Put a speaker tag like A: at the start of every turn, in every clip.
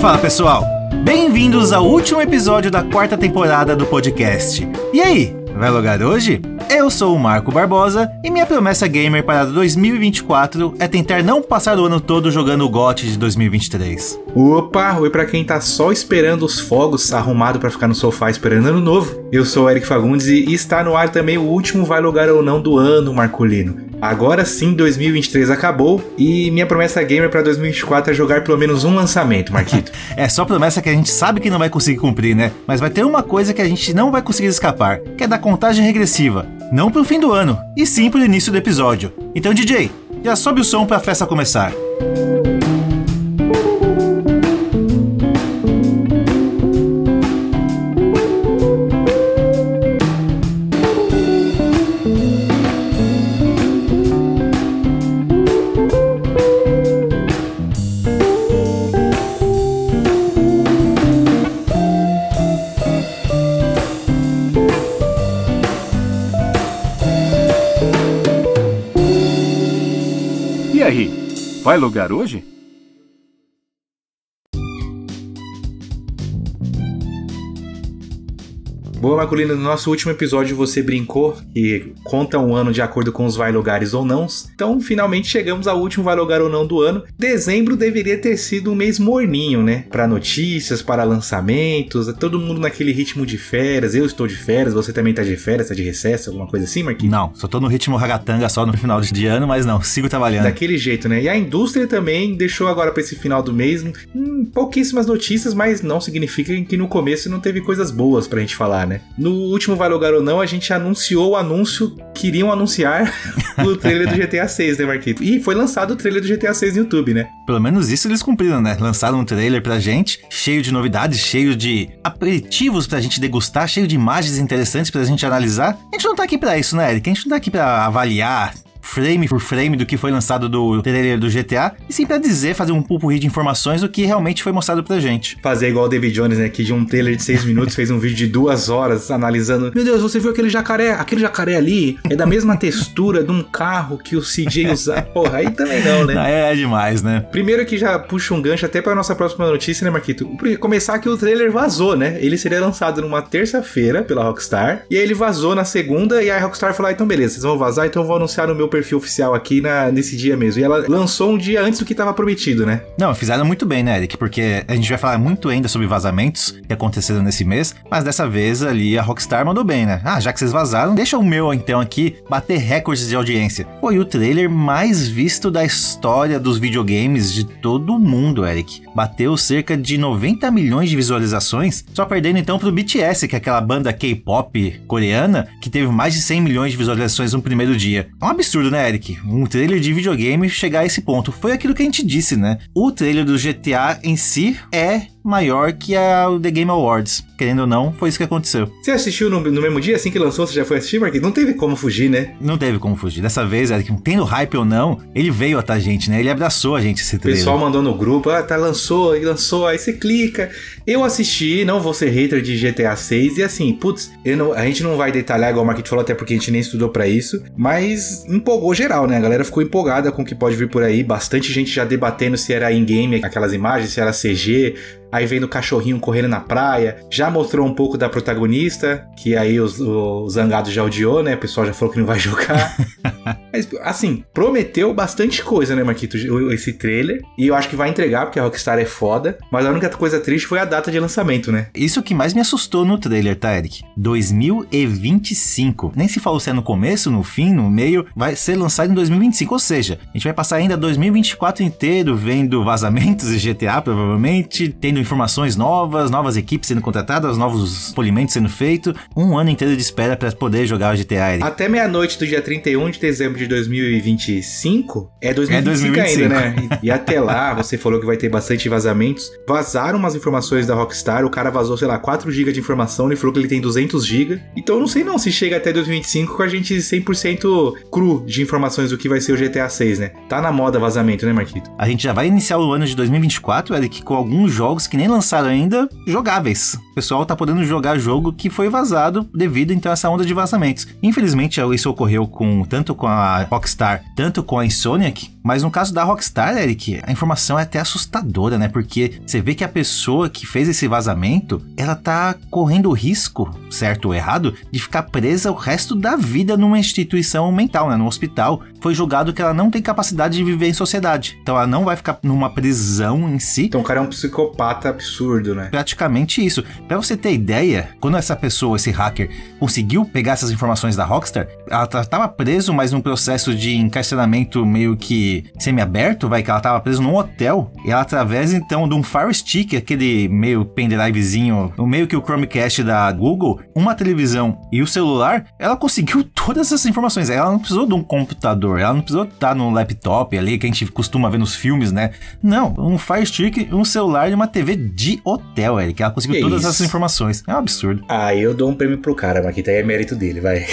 A: Fala pessoal, bem-vindos ao último episódio da quarta temporada do podcast. E aí, vai logar hoje? Eu sou o Marco Barbosa e minha promessa gamer para 2024 é tentar não passar o ano todo jogando o GOT de 2023.
B: Opa, oi pra quem tá só esperando os fogos, arrumado para ficar no sofá esperando ano novo. Eu sou o Eric Fagundes e está no ar também o último Vai Logar ou Não do ano, Marcolino. Agora sim, 2023 acabou e minha promessa gamer para 2024 é jogar pelo menos um lançamento, Marquito.
A: é só promessa que a gente sabe que não vai conseguir cumprir, né? Mas vai ter uma coisa que a gente não vai conseguir escapar, que é da contagem regressiva. Não pro fim do ano, e sim pro início do episódio. Então, DJ, já sobe o som pra festa começar.
C: Vai logar hoje?
B: Boa, Marcolino, no nosso último episódio você brincou que conta um ano de acordo com os vai lugares ou não. Então, finalmente chegamos ao último vai lugar ou não do ano. Dezembro deveria ter sido um mês morninho, né? Para notícias, para lançamentos, todo mundo naquele ritmo de férias. Eu estou de férias, você também tá de férias, tá de recesso, alguma coisa assim, Marquinhos?
A: Não, só tô no ritmo ragatanga só no final de ano, mas não, sigo trabalhando.
B: Daquele jeito, né? E a indústria também deixou agora para esse final do mês hum, pouquíssimas notícias, mas não significa que no começo não teve coisas boas pra gente falar, né? No último Vai Lugar ou Não, a gente anunciou o anúncio que iriam anunciar o trailer do GTA 6, né, Marquito? E foi lançado o trailer do GTA 6 no YouTube, né?
A: Pelo menos isso eles cumpriram, né? Lançaram um trailer pra gente, cheio de novidades, cheio de aperitivos pra gente degustar, cheio de imagens interessantes pra gente analisar. A gente não tá aqui pra isso, né, Eric? A gente não tá aqui pra avaliar frame por frame do que foi lançado do trailer do GTA, e sim pra dizer, fazer um pupurri de informações do que realmente foi mostrado pra gente.
B: Fazer igual o David Jones, né, que de um trailer de 6 minutos fez um vídeo de duas horas analisando. Meu Deus, você viu aquele jacaré? Aquele jacaré ali é da mesma textura de um carro que o CJ usa. Porra, aí também não, né?
A: É, é demais, né?
B: Primeiro que já puxa um gancho até pra nossa próxima notícia, né, Marquito? Começar que o trailer vazou, né? Ele seria lançado numa terça-feira pela Rockstar, e aí ele vazou na segunda, e aí a Rockstar falou: ah, então beleza, vocês vão vazar, então eu vou anunciar no meu perfil oficial aqui na, nesse dia mesmo. E ela lançou um dia antes do que estava prometido, né?
A: Não, fizeram muito bem, né, Eric? Porque a gente vai falar muito ainda sobre vazamentos que aconteceram nesse mês, mas dessa vez ali a Rockstar mandou bem, né? Ah, já que vocês vazaram, deixa o meu então aqui bater recordes de audiência. Foi o trailer mais visto da história dos videogames de todo mundo, Eric. Bateu cerca de 90 milhões de visualizações, só perdendo então pro BTS, que é aquela banda K-pop coreana que teve mais de 100 milhões de visualizações no primeiro dia. É um absurdo, né, Eric? um trailer de videogame chegar a esse ponto. Foi aquilo que a gente disse, né? O trailer do GTA em si é maior que a The Game Awards. Querendo ou não, foi isso que aconteceu.
B: Você assistiu no, no mesmo dia, assim que lançou? Você já foi assistir, Marquinhos? Não teve como fugir, né?
A: Não teve como fugir. Dessa vez, Eric, tendo hype ou não, ele veio até a gente, né? Ele abraçou a gente esse trailer.
B: O pessoal mandou no grupo, ah, tá, lançou, e lançou, aí você clica. Eu assisti, não vou ser hater de GTA 6, e assim, putz, não, a gente não vai detalhar, igual o Marquinhos falou, até porque a gente nem estudou para isso, mas empolgou geral, né? A galera ficou empolgada com o que pode vir por aí, bastante gente já debatendo se era in-game aquelas imagens, se era CG, aí vem o cachorrinho correndo na praia. Já mostrou um pouco da protagonista, que aí os, o Zangado já odiou, né? O pessoal já falou que não vai jogar. Mas, assim, prometeu bastante coisa, né, Marquito? Esse trailer. E eu acho que vai entregar, porque a Rockstar é foda. Mas a única coisa triste foi a data de lançamento, né?
A: Isso que mais me assustou no trailer, tá, Eric? 2025. Nem se falou se é no começo, no fim, no meio. Vai ser lançado em 2025. Ou seja, a gente vai passar ainda 2024 inteiro vendo vazamentos de GTA, provavelmente, tendo tendo informações novas, novas equipes sendo contratadas, novos polimentos sendo feitos, um ano inteiro de espera para poder jogar o GTA.
B: Até meia-noite do dia 31 de dezembro de 2025 é 2025, é 2025. ainda, né? E, e até lá, você falou que vai ter bastante vazamentos. Vazaram umas informações da Rockstar, o cara vazou, sei lá, 4 GB de informação, ele falou que ele tem 200 GB. Então eu não sei não se chega até 2025 com a gente 100% cru de informações do que vai ser o GTA 6, né? Tá na moda vazamento, né, Marquito?
A: A gente já vai iniciar o ano de 2024, Eric, com alguns jogos que nem lançaram ainda, jogáveis. O pessoal tá podendo jogar jogo que foi vazado devido então a essa onda de vazamentos. Infelizmente, isso ocorreu com tanto com a Rockstar, tanto com a Insomniac, Mas no caso da Rockstar, Eric, a informação é até assustadora, né? Porque você vê que a pessoa que fez esse vazamento, ela tá correndo o risco, certo ou errado, de ficar presa o resto da vida numa instituição mental, né? No hospital. Foi julgado que ela não tem capacidade de viver em sociedade. Então ela não vai ficar numa prisão em si.
B: Então o cara é um psicopata absurdo, né?
A: Praticamente isso. Pra você ter ideia, quando essa pessoa, esse hacker, conseguiu pegar essas informações da Rockstar, ela tava preso, mas num processo de encarceramento meio que semi-aberto, vai, que ela tava presa num hotel, e ela através então de um Fire Stick, aquele meio pendrivezinho, meio que o Chromecast da Google, uma televisão e o celular, ela conseguiu todas essas informações. Ela não precisou de um computador, ela não precisou estar no laptop ali que a gente costuma ver nos filmes, né? Não, um Fire Stick, um celular e uma TV de hotel, Eric. Ela conseguiu
B: Que
A: todas
B: isso?
A: essas informações. É um absurdo.
B: Ah, eu dou um prêmio pro cara, mas que daí é mérito dele, vai.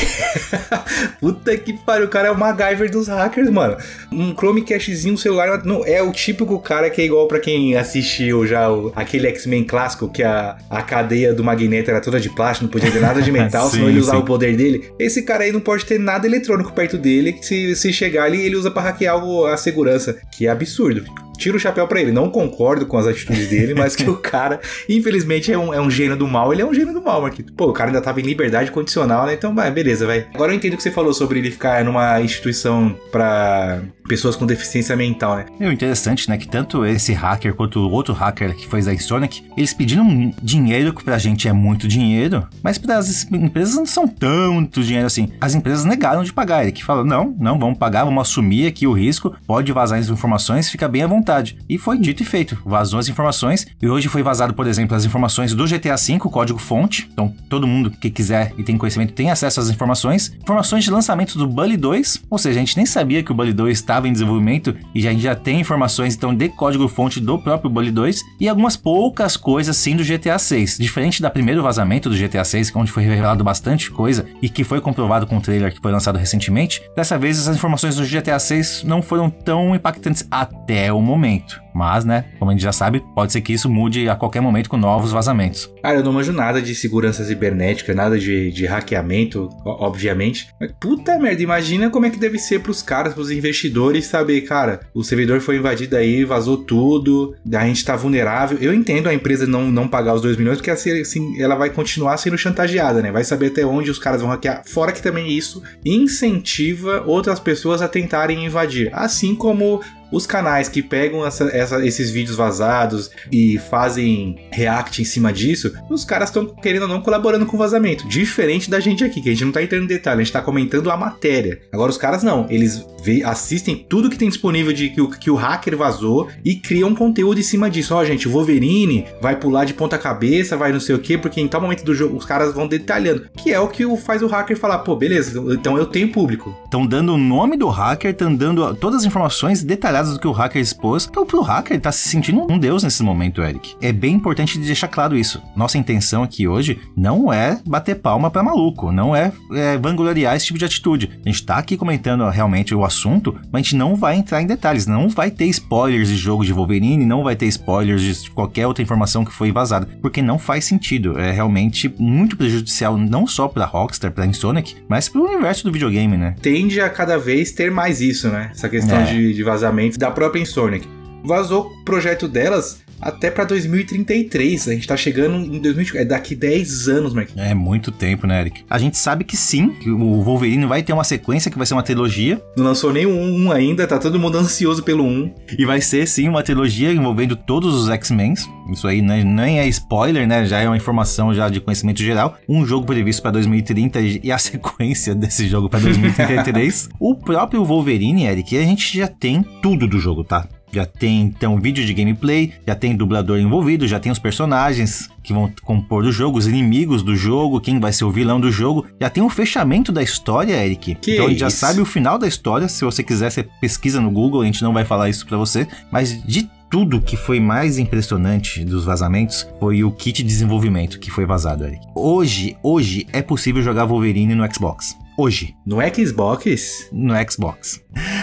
B: Puta que pariu, o cara é o MacGyver dos hackers, mano. Um Chromecastzinho, celular, não, é o típico cara que é igual pra quem assistiu já o- aquele X-Men clássico, que a, a cadeia do Magneto era toda de plástico, não podia ter nada de metal,
A: Sim,
B: senão ele usava
A: sim.
B: o poder dele. Esse cara aí não pode ter nada eletrônico perto dele, que se, se chegar ali, ele usa pra hackear o- a segurança, que é absurdo. Tiro o chapéu pra ele. Não concordo com as atitudes dele, mas que o cara, infelizmente, é um, é um gênio do mal. Ele é um gênio do mal, Marquito. Pô, o cara ainda tava em liberdade condicional, né? Então, vai, beleza, vai. Agora eu entendo o que você falou sobre ele ficar numa instituição pra pessoas com deficiência mental, né?
A: O interessante, né, que tanto esse hacker quanto o outro hacker que fez a Insonic, eles pediram dinheiro, que pra gente é muito dinheiro, mas para as empresas não são tanto dinheiro assim. As empresas negaram de pagar, ele que falou, não, não, vamos pagar, vamos assumir aqui o risco, pode vazar as informações, fica bem à vontade. E foi dito e feito, vazou as informações, e hoje foi vazado, por exemplo, as informações do GTA V, código fonte, então todo mundo que quiser e tem conhecimento tem acesso às informações, informações de lançamento do Bully 2, ou seja, a gente nem sabia que o Bully 2 estava em desenvolvimento e já, a gente já tem informações então de código fonte do próprio Bully 2 e algumas poucas coisas sim do GTA 6. Diferente da primeiro vazamento do GTA 6, onde foi revelado bastante coisa e que foi comprovado com o trailer que foi lançado recentemente, dessa vez as informações do GTA 6 não foram tão impactantes até o momento momento. Mas, né, como a gente já sabe, pode ser que isso mude a qualquer momento com novos vazamentos.
B: Cara, eu não manjo nada de segurança cibernética, nada de, de hackeamento, obviamente. Mas, puta merda, imagina como é que deve ser pros caras, pros investidores saber, cara, o servidor foi invadido aí, vazou tudo, a gente tá vulnerável. Eu entendo a empresa não, não pagar os 2 milhões, porque assim, assim, ela vai continuar sendo chantageada, né? Vai saber até onde os caras vão hackear. Fora que também isso incentiva outras pessoas a tentarem invadir. Assim como os canais que pegam essa- essa- esses vídeos vazados e fazem react em cima disso, os caras estão, querendo ou não, colaborando com o vazamento. Diferente da gente aqui, que a gente não tá entrando em detalhe, a gente tá comentando a matéria. Agora, os caras não, eles vê- assistem tudo que tem disponível de que o, que o hacker vazou e criam conteúdo em cima disso. Ó, gente, o Wolverine vai pular de ponta cabeça, vai não sei o quê, porque em tal momento do jogo os caras vão detalhando. Que é o que faz o hacker falar, pô, beleza, então eu tenho público.
A: Estão dando o nome do hacker, estão dando todas as informações detalhadas do que o hacker expôs. Então, pro hacker, ele tá se sentindo um deus nesse momento, Eric. É bem importante de deixar claro isso. Nossa intenção aqui hoje não é bater palma pra maluco, não é, é vangloriar esse tipo de atitude. A gente tá aqui comentando realmente o assunto, mas a gente não vai entrar em detalhes. Não vai ter spoilers de jogo de Wolverine, não vai ter spoilers de qualquer outra informação que foi vazada, porque não faz sentido. É realmente muito prejudicial, não só pra Rockstar, pra Insonic, mas pro universo do videogame, né?
B: tende a cada vez ter mais isso, né? Essa questão
A: É.
B: de, de vazamento da própria Insomniac. Vazou o projeto delas até pra 2033. A gente tá chegando em 2020, é daqui 10 anos, Mark.
A: É muito tempo, né, Eric? A gente sabe que sim, que o Wolverine vai ter uma sequência que vai ser uma trilogia.
B: Não lançou nem 1 ainda, tá todo mundo ansioso pelo 1.
A: E vai ser sim uma trilogia envolvendo todos os X-Men. Isso aí né, nem é spoiler, né? Já é uma informação já de conhecimento geral. Um jogo previsto para 2030 e a sequência desse jogo para 2033. o próprio Wolverine, Eric, a gente já tem tudo do jogo, tá? Já tem então vídeo de gameplay, já tem dublador envolvido, já tem os personagens que vão compor do jogo, os inimigos do jogo, quem vai ser o vilão do jogo. Já tem o fechamento da história, Eric.
B: Que
A: então a gente já sabe o final da história. Se você quiser, você pesquisa no Google, a gente não vai falar isso pra você. Mas de tudo que foi mais impressionante dos vazamentos foi o kit de desenvolvimento que foi vazado, Eric. Hoje, hoje é possível jogar Wolverine no Xbox. Hoje,
B: No Xbox?
A: no Xbox.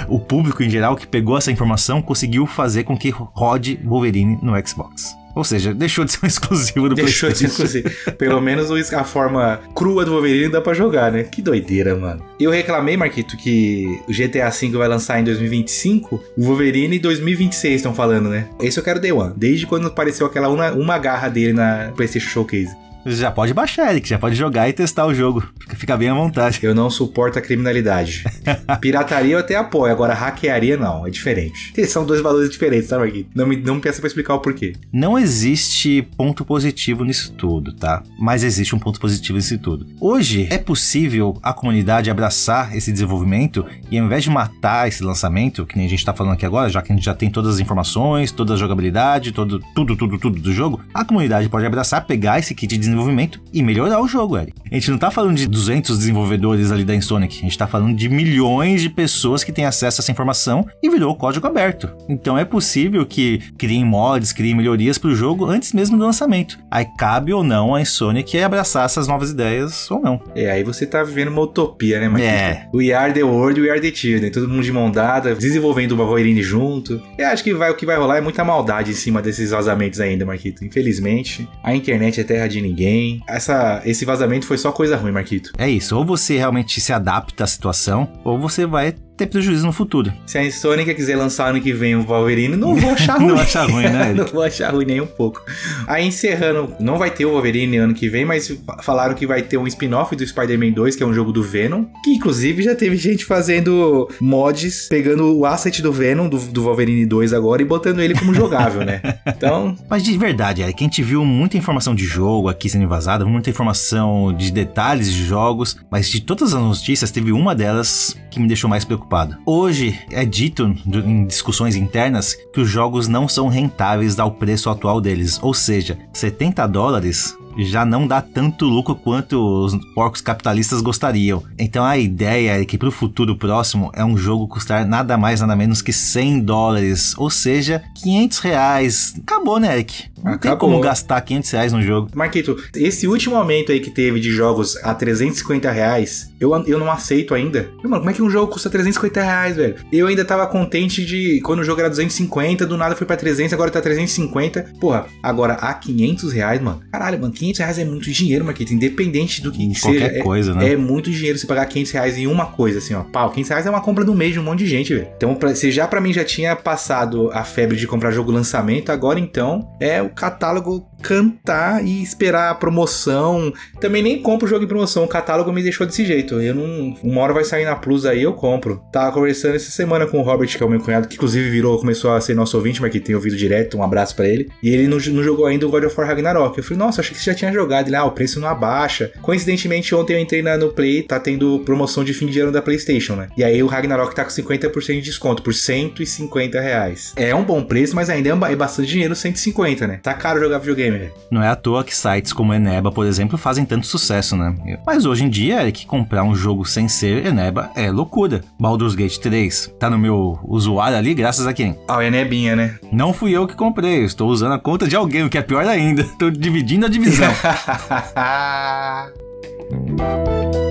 A: O público em geral que pegou essa informação conseguiu fazer com que rode Wolverine no Xbox. Ou seja, deixou de ser um exclusivo do
B: Deixou de ser
A: PlayStation.
B: exclusivo. Pelo menos a forma crua do Wolverine dá pra jogar, né? Que doideira, mano. Eu reclamei, Marquito, que o GTA V vai lançar em 2025, o Wolverine em 2026 estão falando, né? Esse eu quero Day One. Desde quando apareceu aquela uma, uma garra dele na PlayStation Showcase.
A: Já pode baixar, Eric, já pode jogar e testar o jogo. Fica, bem à vontade.
B: Eu não suporto a criminalidade. Pirataria eu até apoio, agora hackearia não, é diferente. São dois valores diferentes, tá, Marquito? Não me, não me peça pra explicar o porquê.
A: Não existe ponto positivo nisso tudo, tá? Mas existe um ponto positivo nisso tudo. Hoje é possível a comunidade abraçar esse desenvolvimento e ao invés de matar esse lançamento, que nem a gente tá falando aqui agora, já que a gente já tem todas as informações, toda a jogabilidade, todo, tudo, tudo, tudo do jogo, a comunidade pode abraçar, pegar esse kit de desenvolvimento e melhorar o jogo, Eric. A gente não tá falando de 200 desenvolvedores ali da Insonic, a gente tá falando de milhões de pessoas que têm acesso a essa informação e virou código aberto. Então é possível que criem mods, criem melhorias pro jogo antes mesmo do lançamento. Aí cabe ou não a Insonic abraçar essas novas ideias ou não.
B: É, aí você tá vivendo uma utopia, né, Marquito?
A: É.
B: We are the world, we are the children. Todo mundo de mão dada, desenvolvendo o Wolverine junto. Eu acho que vai, o que vai rolar é muita maldade em cima desses vazamentos ainda, Marquito. Infelizmente, a internet é terra de ninguém. Essa, esse vazamento foi só coisa ruim, Marquito.
A: É isso, ou você realmente se adapta à situação, ou você vai ter prejuízo no futuro.
B: Se a Sonic quiser lançar ano que vem o Wolverine, não vou achar ruim.
A: Não acha ruim, né,
B: não vou achar ruim nem um pouco. Aí encerrando, não vai ter o Wolverine ano que vem, mas falaram que vai ter um spin-off do Spider-Man 2, que é um jogo do Venom, que inclusive já teve gente fazendo mods, pegando o asset do Venom, do, do Wolverine 2 agora, e botando ele como jogável, né? Então,
A: Mas de verdade, Eric, a gente viu muita informação de jogo aqui sendo vazada, muita informação de detalhes de jogos, mas de todas as notícias, teve uma delas que me deixou mais preocupado. Hoje é dito em discussões internas que os jogos não são rentáveis ao preço atual deles, ou seja, 70 dólares já não dá tanto lucro quanto os porcos capitalistas gostariam. Então a ideia é que para o futuro próximo é um jogo custar nada mais nada menos que 100 dólares, ou seja, 500 reais. Acabou, né, Eric? Não tem
B: Acabou.
A: como gastar 500 reais no jogo.
B: Marquito, esse último aumento aí que teve de jogos a 350 reais, eu, eu não aceito ainda. Mano, como é que um jogo custa 350 reais, velho? Eu ainda tava contente de quando o jogo era 250, do nada foi pra 300, agora tá 350. Porra, agora a 500 reais, mano. Caralho, mano, 500 reais é muito dinheiro, Marquito. Independente do que seja.
A: qualquer
B: é-
A: coisa, né?
B: É muito dinheiro você pagar 500 reais em uma coisa, assim, ó. Pau, 500 reais é uma compra do mês de um monte de gente, velho. Então, pra, se já pra mim já tinha passado a febre de comprar jogo lançamento, agora então é o catálogo cantar e esperar a promoção. Também nem compro jogo em promoção, o catálogo me deixou desse jeito. Eu não. Uma hora vai sair na Plus aí, eu compro. Tava conversando essa semana com o Robert, que é o meu cunhado, que inclusive virou, começou a ser nosso ouvinte, mas que tem ouvido direto. Um abraço pra ele. E ele não, não jogou ainda o God of War Ragnarok. Eu falei, nossa, achei que você já tinha jogado. Ele, ah, o preço não abaixa. Coincidentemente, ontem eu entrei na, no Play, tá tendo promoção de fim de ano da PlayStation, né? E aí o Ragnarok tá com 50% de desconto, por 150 reais. É um bom preço, mas ainda é é bastante dinheiro, 150, né? Tá caro jogar videogame, velho.
A: Não é à toa que sites como Eneba, por exemplo, fazem tanto sucesso, né? Mas hoje em dia, Eric, comprar um jogo sem ser Eneba é loucura. Baldur's Gate 3 tá no meu usuário ali, graças a quem?
B: Ah, é nebinha, né?
A: Não fui eu que comprei, estou usando a conta de alguém, o que é pior ainda. Estou dividindo a divisão.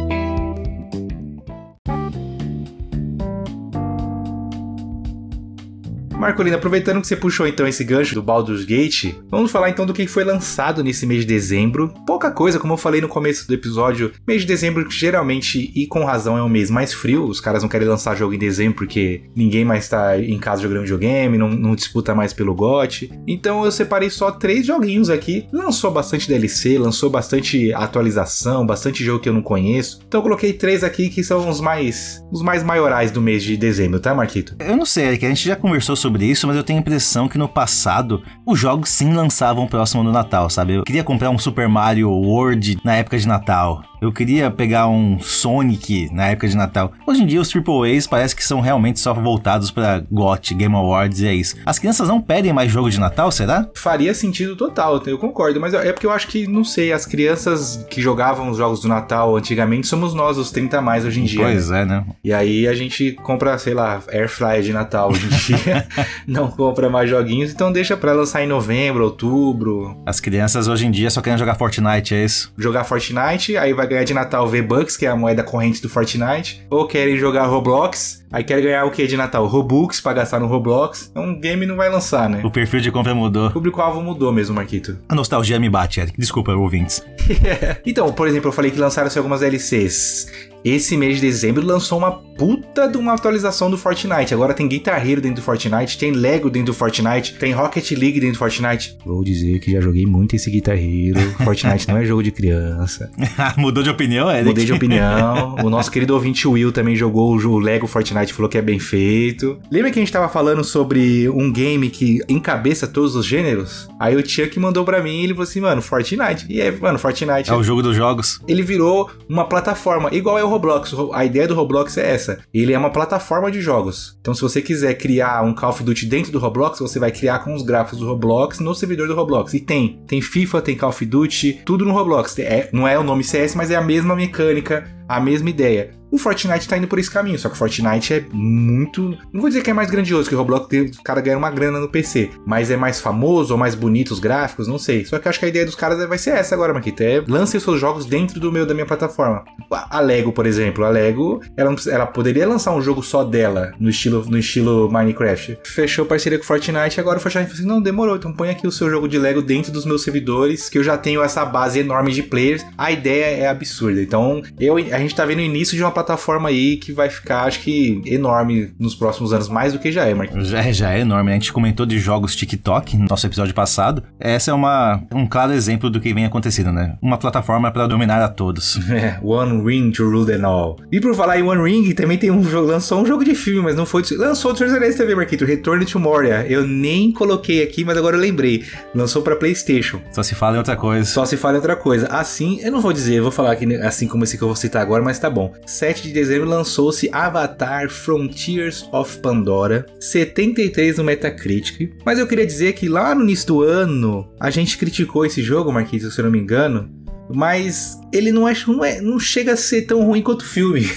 B: Marcolino, aproveitando que você puxou então esse gancho do Baldur's Gate, vamos falar então do que foi lançado nesse mês de dezembro. Pouca coisa, como eu falei no começo do episódio, mês de dezembro geralmente, e com razão, é um mês mais frio. Os caras não querem lançar jogo em dezembro porque ninguém mais tá em casa jogando videogame, não, não disputa mais pelo GOT. Então eu separei só três joguinhos aqui. Lançou bastante DLC, lançou bastante atualização, bastante jogo que eu não conheço. Então eu coloquei três aqui que são os mais, os mais maiorais do mês de dezembro, tá, Marquito?
A: Eu não sei, Eric, a gente já conversou sobre isso, mas eu tenho a impressão que no passado os jogos sim lançavam próximo do Natal, sabe? Eu queria comprar um Super Mario World na época de Natal. Eu queria pegar um Sonic na época de Natal. Hoje em dia os AAAs parece que são realmente só voltados pra GOT, Game Awards e é isso. As crianças não pedem mais jogo de Natal, será?
B: Faria sentido total, eu concordo, mas é porque eu acho que, não sei, as crianças que jogavam os jogos do Natal antigamente somos nós, os 30 a mais hoje em dia. né?
A: Pois é, né?
B: E aí a gente compra, sei lá, air fryer de Natal hoje em dia, não compra mais joguinhos, então deixa pra lançar em novembro, outubro,
A: As crianças hoje em dia só querem jogar Fortnite, é isso?
B: jogar Fortnite, aí vai ganhar de Natal V-Bucks, que é a moeda corrente do Fortnite, ou querem jogar Roblox, aí querem ganhar o que de Natal? Robux pra gastar no Roblox. Então o game não vai lançar, né?
A: O perfil de compra mudou.
B: O público-alvo mudou mesmo, Marquito.
A: A nostalgia me bate, Eric. Desculpa, ouvintes.
B: então, por exemplo, eu falei que lançaram-se algumas DLCs. Esse mês de dezembro lançou uma puta de uma atualização do Fortnite. Agora tem Guitar Hero dentro do Fortnite, tem Lego dentro do Fortnite, tem Rocket League dentro do Fortnite. Vou dizer que já joguei muito esse Guitar Hero. Fortnite não é jogo de criança.
A: Mudou de opinião, Eric?
B: Mudei de opinião. o nosso querido ouvinte Will também jogou o Lego Fortnite, falou que é bem feito. Lembra que a gente tava falando sobre um game que encabeça todos os gêneros? Aí o Chuck mandou pra mim e ele falou assim, mano, Fortnite. E é, mano, Fortnite.
A: É o jogo dos jogos.
B: Ele virou uma plataforma, igual é o Roblox. A ideia do Roblox é essa. Ele é uma plataforma de jogos. Então, se você quiser criar um Call of Duty dentro do Roblox, você vai criar com os gráficos do Roblox no servidor do Roblox. E tem. Tem FIFA, tem Call of Duty, tudo no Roblox. É, não é o nome CS, mas é a mesma mecânica, a mesma ideia. O Fortnite tá indo por esse caminho, só que o Fortnite é muito. Não vou dizer que é mais grandioso, que o Roblox os caras ganharam uma grana no PC, mas é mais famoso ou mais bonito os gráficos, não sei. Só que eu acho que a ideia dos caras vai ser essa agora, Maquita. É lance seus jogos dentro do meu da minha plataforma. A Lego, por exemplo, a Lego, ela, ela poderia lançar um jogo só dela, no estilo, no estilo Minecraft. Fechou parceria com o Fortnite, agora o Fortnite falou assim: não, demorou, então põe aqui o seu jogo de Lego dentro dos meus servidores, que eu já tenho essa base enorme de players. A ideia é absurda. Então, eu, a gente tá vendo o início de uma plataforma aí que vai ficar, acho que, enorme nos próximos anos, mais do que já é, Marquinhos.
A: Já, é, já é enorme? A gente comentou de jogos TikTok no nosso episódio passado. Essa é uma, um claro exemplo do que vem acontecendo, né? Uma plataforma para dominar a todos.
B: É, One Ring to rule them all. E por falar em One Ring, também tem um jogo, lançou um jogo de filme, mas não foi. Lançou o Treasure também, Marquito, Return to Moria. Eu nem coloquei aqui, mas agora eu lembrei. Lançou para PlayStation.
A: Só se fala em outra coisa.
B: Só se fala em outra coisa. Assim, eu não vou dizer, eu vou falar aqui assim como esse que eu vou citar agora, mas tá bom. 7 de dezembro lançou-se Avatar Frontiers of Pandora, 73 no Metacritic. Mas eu queria dizer que lá no início do ano, a gente criticou esse jogo, Marquinhos, se eu não me engano, mas ele não, é, não, é, não chega a ser tão ruim quanto o filme.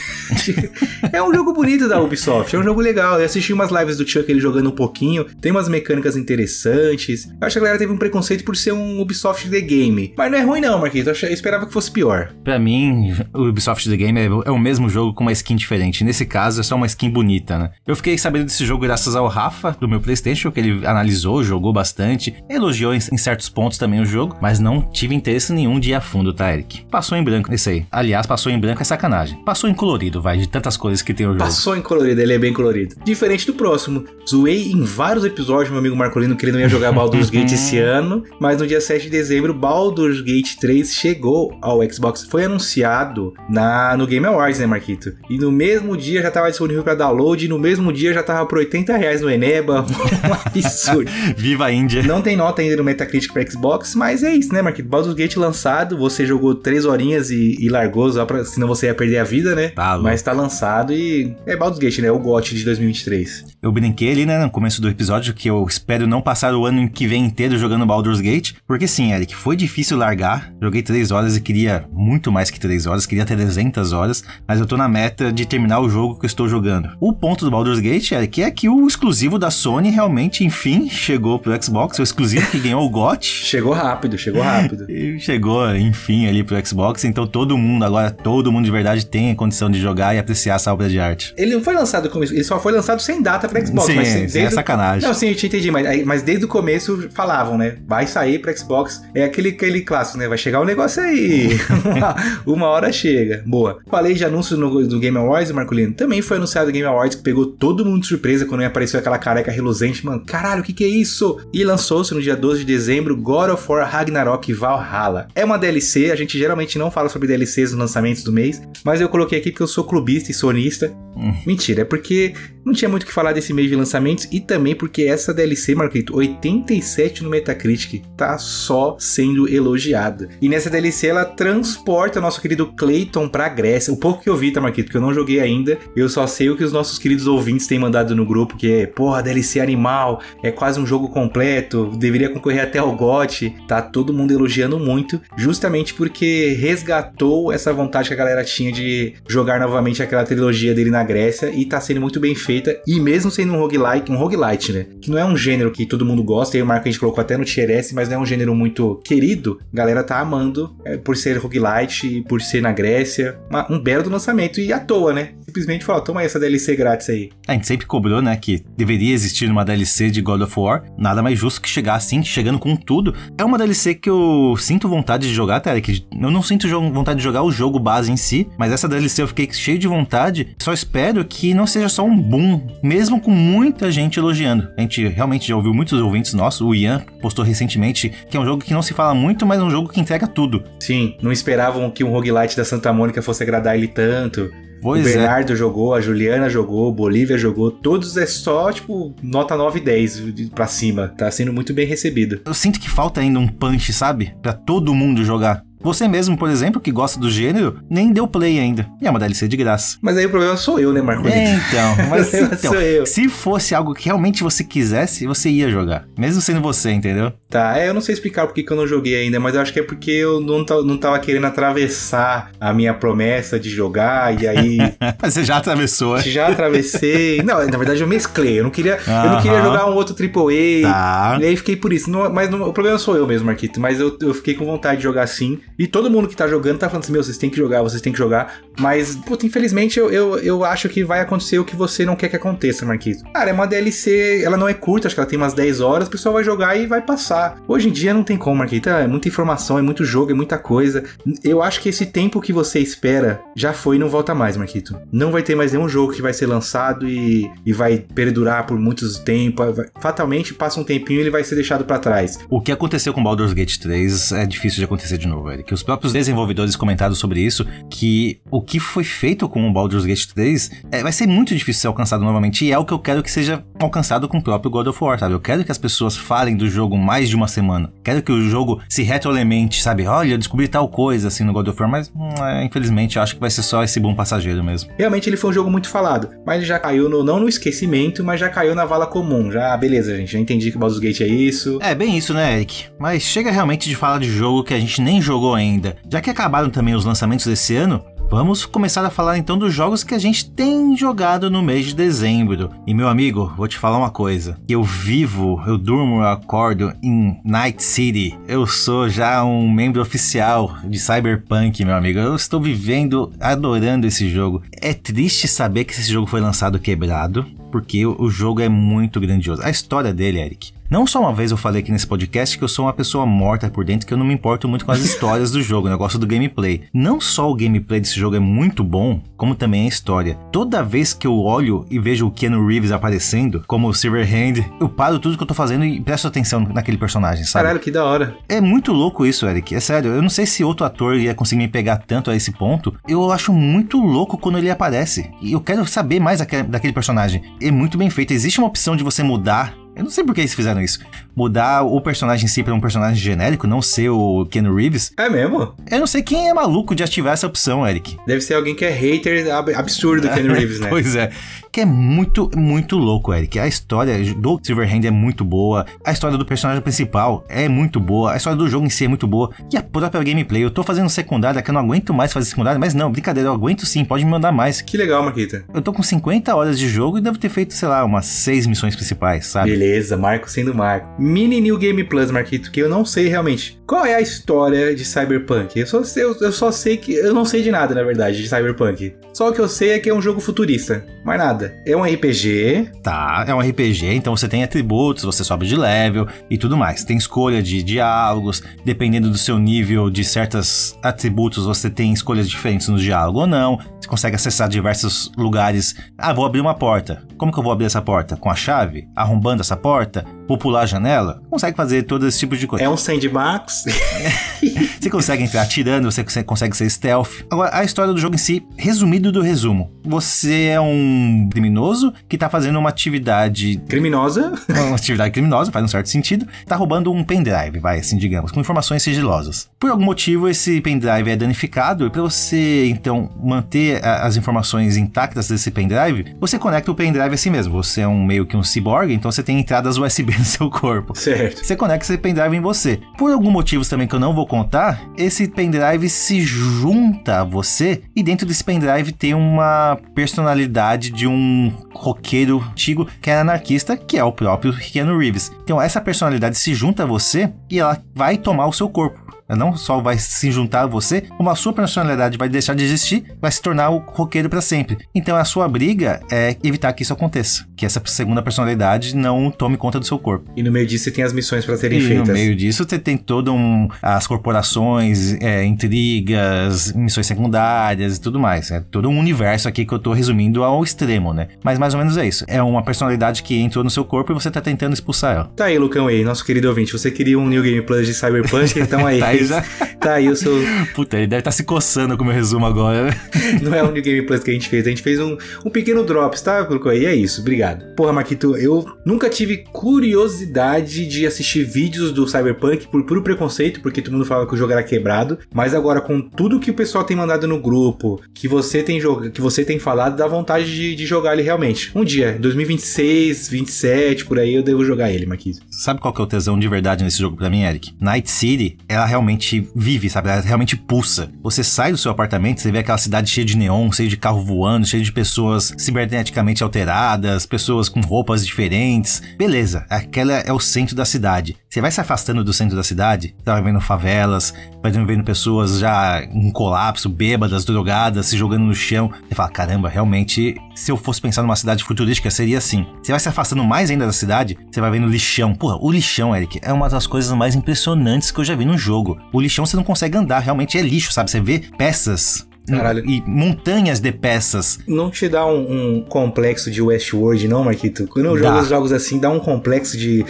B: é um jogo bonito da Ubisoft, é um jogo legal. Eu assisti umas lives do Chuck ele jogando um pouquinho, tem umas mecânicas interessantes. Eu acho que a galera teve um preconceito por ser um Ubisoft The Game. Mas não é ruim não, Marquinhos, eu esperava que fosse pior.
A: Pra mim, o Ubisoft The Game é, é o mesmo jogo com uma skin diferente. Nesse caso, é só uma skin bonita, né? Eu fiquei sabendo desse jogo graças ao Rafa, do meu Playstation, que ele analisou, jogou bastante, elogiou em, em certos pontos também o jogo, mas não tive interesse nenhum de ir a fundo, tá, Eric? Passou em branco esse aí. Aliás, passou em branco é sacanagem. Passou em colorido, vai, de tantas cores que tem o jogo.
B: Passou em colorido, ele é bem colorido. Diferente do próximo. Zoei em vários episódios meu amigo Marcolino que ele não ia jogar Baldur's Gate esse ano, mas no dia 7 de dezembro, Baldur's Gate 3 chegou ao Xbox. Foi anunciado na, no Game Awards, né, Marquito? E no mesmo dia já tava disponível para download, e no mesmo dia já tava por 80 reais no Eneba. um absurdo.
A: Viva a Índia.
B: Não tem nota ainda no Metacritic para Xbox, mas é isso, né, Marquito? Baldur's Gate lançado, você jogou 3 horinhas e, e largou, só pra, senão você ia perder a vida, né?
A: Tá,
B: Mas tá lançado e é Baldur's Gate, né? O GOT de 2023.
A: Eu brinquei ali, né, no começo do episódio, que eu espero não passar o ano que vem inteiro jogando Baldur's Gate, porque sim, Eric, foi difícil largar. Joguei 3 horas e queria muito mais que 3 horas, queria ter 300 horas, mas eu tô na meta de terminar o jogo que eu estou jogando. O ponto do Baldur's Gate, Eric, é que o exclusivo da Sony realmente, enfim, chegou pro Xbox, o exclusivo que ganhou o GOT.
B: chegou rápido, chegou rápido.
A: chegou, enfim, ali pro Xbox, então todo mundo, agora todo mundo de verdade tem a condição de jogar e apreciar essa obra de arte.
B: Ele não foi lançado como ele só foi lançado sem data pra Xbox.
A: Sim,
B: mas
A: sim,
B: desde
A: é sacanagem.
B: Não, sim, eu te entendi, mas, mas desde o começo falavam, né? Vai sair pra Xbox. É aquele, aquele clássico, né? Vai chegar o um negócio aí. uma, hora chega. Boa. Falei de anúncio no, do Game Awards, Marcolino. Também foi anunciado o Game Awards, que pegou todo mundo de surpresa quando apareceu aquela careca reluzente. Mano, caralho, o que, que é isso? E lançou-se no dia 12 de dezembro God of War Ragnarok Valhalla. É uma DLC, a gente geralmente não fala sobre DLCs nos lançamentos do mês, mas eu coloquei aqui porque eu sou clubista e sonista. Hum. Mentira, é porque não tinha muito o que falar desse mês de lançamentos e também porque essa DLC, Marquito, 87 no Metacritic, tá só sendo elogiada. E nessa DLC ela transporta nosso querido Clayton pra Grécia. O pouco que eu vi, tá, Marquito, que eu não joguei ainda, eu só sei o que os nossos queridos ouvintes têm mandado no grupo, que é, porra, DLC animal, é quase um jogo completo, deveria concorrer até ao GOT. Tá todo mundo elogiando muito, justamente justamente porque resgatou essa vontade que a galera tinha de jogar novamente aquela trilogia dele na Grécia e tá sendo muito bem feita. E mesmo sendo um roguelike, um roguelite, né? Que não é um gênero que todo mundo gosta, e o Marco a gente colocou até no Tier S, mas não é um gênero muito querido. A galera tá amando é, por ser roguelite e por ser na Grécia. Uma, um belo lançamento e à toa, né? Simplesmente falou, toma aí essa DLC grátis aí.
A: A gente sempre cobrou, né, que deveria existir uma DLC de God of War. Nada mais justo que chegar assim, chegando com tudo. É uma DLC que eu sinto vontade de jogar, até que eu não sinto vontade de jogar o jogo base em si, mas essa DLC eu fiquei cheio de vontade. Só espero que não seja só um boom, mesmo com muita gente elogiando. A gente realmente já ouviu muitos ouvintes nossos. O Ian postou recentemente que é um jogo que não se fala muito, mas é um jogo que entrega tudo.
B: Sim, não esperavam que um roguelite da Santa Mônica fosse agradar ele tanto.
A: Pois
B: o
A: é.
B: Bernardo jogou, a Juliana jogou, Bolívia jogou, todos é só, tipo, nota 9 e 10 pra cima. Tá sendo muito bem recebido.
A: Eu sinto que falta ainda um punch, sabe? Pra todo mundo jogar. Você mesmo, por exemplo, que gosta do gênero, nem deu play ainda. E é uma DLC de graça.
B: Mas aí o problema sou eu, né, Marco?
A: É, então, mas então,
B: sou eu.
A: se fosse algo que realmente você quisesse, você ia jogar. Mesmo sendo você, entendeu?
B: Tá, é, eu não sei explicar porque que eu não joguei ainda, mas eu acho que é porque eu não, não tava querendo atravessar a minha promessa de jogar, e aí
A: Mas você já atravessou,
B: já atravessei. Não, na verdade eu mesclei, eu não queria, eu não queria jogar um outro AAA.
A: Tá.
B: E aí fiquei por isso. Não- mas não- o problema sou eu mesmo, Marquito. Mas eu, eu fiquei com vontade de jogar sim. E todo mundo que tá jogando tá falando assim: meu, vocês têm que jogar, vocês têm que jogar. Mas, puta, infelizmente eu, eu, eu acho que vai acontecer o que você não quer que aconteça, Marquito. Cara, é uma DLC, ela não é curta, acho que ela tem umas 10 horas, o pessoal vai jogar e vai passar. Hoje em dia não tem como, Marquito. É muita informação, é muito jogo, é muita coisa. Eu acho que esse tempo que você espera já foi e não volta mais, Marquito. Não vai ter mais nenhum jogo que vai ser lançado e, e vai perdurar por muitos tempos. Fatalmente passa um tempinho e ele vai ser deixado pra trás.
A: O que aconteceu com Baldur's Gate 3 é difícil de acontecer de novo, Eric. Os próprios desenvolvedores comentaram sobre isso, que o que foi feito com o Baldur's Gate 3 é, vai ser muito difícil ser alcançado novamente, e é o que eu quero que seja alcançado com o próprio God of War, sabe? Eu quero que as pessoas falem do jogo mais de uma semana. Quero que o jogo se retroelemente, sabe? Olha, eu descobri tal coisa assim no God of War, mas hum, é, infelizmente eu acho que vai ser só esse bom passageiro mesmo.
B: Realmente ele foi um jogo muito falado, mas ele já caiu no, não no esquecimento, mas já caiu na vala comum. Já, beleza, gente, já entendi que Baldur's Gate é isso.
A: É, bem isso, né, Eric? Mas chega realmente de falar de jogo que a gente nem jogou ainda. Já que acabaram também os lançamentos desse ano, vamos começar a falar então dos jogos que a gente tem jogado no mês de dezembro. E meu amigo, vou te falar uma coisa. Eu vivo, eu durmo, eu acordo em Night City. Eu sou já um membro oficial de Cyberpunk, meu amigo. Eu estou vivendo, adorando esse jogo. É triste saber que esse jogo foi lançado quebrado, porque o jogo é muito grandioso. A história dele, Eric. Não só uma vez eu falei aqui nesse podcast que eu sou uma pessoa morta por dentro, que eu não me importo muito com as histórias do jogo, o negócio do gameplay. Não só o gameplay desse jogo é muito bom, como também a história. Toda vez que eu olho e vejo o Keanu Reeves aparecendo, como o Silverhand, eu paro tudo que eu tô fazendo e presto atenção naquele personagem, sabe?
B: Caralho, que da hora.
A: É muito louco isso, Eric. É sério. Eu não sei se outro ator ia conseguir me pegar tanto a esse ponto. Eu acho muito louco quando ele aparece. E eu quero saber mais daquele, daquele personagem. É muito bem feito. Existe uma opção de você mudar. Eu não sei por que eles fizeram isso. Mudar o personagem em si para um personagem genérico, não ser o Keanu Reeves.
B: É mesmo?
A: Eu não sei quem é maluco de ativar essa opção, Eric.
B: Deve ser alguém que é hater ab- absurdo do Ken Reeves, né?
A: Pois é. Que é muito, muito louco, Eric. A história do Silverhand é muito boa. A história do personagem principal é muito boa. A história do jogo em si é muito boa. E a própria gameplay. Eu tô fazendo secundária que eu não aguento mais fazer secundária. Mas não, brincadeira, eu aguento sim. Pode me mandar mais.
B: Que legal, Marquita.
A: Eu tô com 50 horas de jogo e devo ter feito, sei lá, umas 6 missões principais, sabe?
B: Beleza, Marco sendo Marco. Mini New Game Plus, Marquito, que eu não sei realmente. Qual é a história de Cyberpunk? Eu só sei, eu, eu só sei que. Eu não sei de nada, na verdade, de Cyberpunk. Só o que eu sei é que é um jogo futurista. Mais nada. É um RPG.
A: Tá, é um RPG, então você tem atributos, você sobe de level e tudo mais. Tem escolha de diálogos, dependendo do seu nível de certos atributos, você tem escolhas diferentes no diálogo ou não. Você consegue acessar diversos lugares. Ah, vou abrir uma porta. Como que eu vou abrir essa porta? Com a chave? Arrombando essa porta? Vou pular a janela? Consegue fazer todo esse tipo de coisa.
B: É um sandbox.
A: Você consegue entrar atirando, você consegue- consegue ser stealth. Agora, a história do jogo em si, resumido do resumo. Você é um criminoso que tá fazendo uma atividade
B: Criminosa.
A: uma atividade criminosa, faz um certo sentido, tá roubando um pendrive, vai, assim, digamos, com informações sigilosas. Por algum motivo, esse pendrive é danificado, e para você, então, manter a- as informações intactas desse pendrive, você conecta o pendrive a si mesmo. Você é um meio que um cyborg, então você tem entradas USB no seu corpo.
B: Certo.
A: Você conecta esse pendrive em você. Por algum motivos também que eu não vou contar, esse pendrive se junta a você e dentro desse pendrive tem uma personalidade de um roqueiro antigo que é anarquista, que é o próprio Keanu Reeves. Então essa personalidade se junta a você e ela vai tomar o seu corpo. Ela não só vai se juntar a você, como a sua personalidade vai deixar de existir, vai se tornar o roqueiro para sempre. Então a sua briga é evitar que isso aconteça, que essa segunda personalidade não tome conta do seu corpo.
B: E no meio disso você tem as missões para serem
A: e
B: feitas.
A: no meio disso você tem todo um as corporações, é, intrigas, missões secundárias e tudo mais. É todo um universo aqui que eu tô resumindo ao extremo, né? Mas mais ou menos é isso. É uma personalidade que entrou no seu corpo e você tá tentando expulsar ela.
B: Tá aí, Lucão aí, nosso querido ouvinte. Você queria um New Game Plus de Cyberpunk, então aí.
A: Tá aí
B: Tá aí o seu.
A: Puta, ele deve estar se coçando com o meu resumo agora, né?
B: Não é o New Game Plus que a gente fez, a gente fez um, um pequeno drops, tá? E é isso, obrigado. Porra, Marquito, eu nunca tive curiosidade de assistir vídeos do Cyberpunk por puro preconceito, porque todo mundo fala que o jogo era quebrado. Mas agora, com tudo que o pessoal tem mandado no grupo, que você tem, jog... que você tem falado, dá vontade de, de jogar ele realmente. Um dia, 2026, 27, por aí, eu devo jogar ele, Marquito.
A: Sabe qual que é o tesão de verdade nesse jogo pra mim, Eric? Night City, ela realmente vive, sabe? Ela realmente pulsa. Você sai do seu apartamento, você vê aquela cidade cheia de neon, cheia de carro voando, cheia de pessoas ciberneticamente alteradas, pessoas com roupas diferentes. Beleza, aquela é o centro da cidade. Você vai se afastando do centro da cidade, você vai vendo favelas, vai vendo pessoas já em colapso, bêbadas, drogadas, se jogando no chão. Você fala, caramba, realmente, se eu fosse pensar numa cidade futurística, seria assim. Você vai se afastando mais ainda da cidade, você vai vendo lixão. Porra, o lixão, Eric, é uma das coisas mais impressionantes que eu já vi num jogo. O lixão você não consegue andar, realmente é lixo, sabe? Você vê peças
B: Caralho.
A: e montanhas de peças.
B: Não te dá um, um complexo de Westworld, não, Marquito? Quando eu
A: Dá.
B: jogo os jogos assim, dá um complexo de.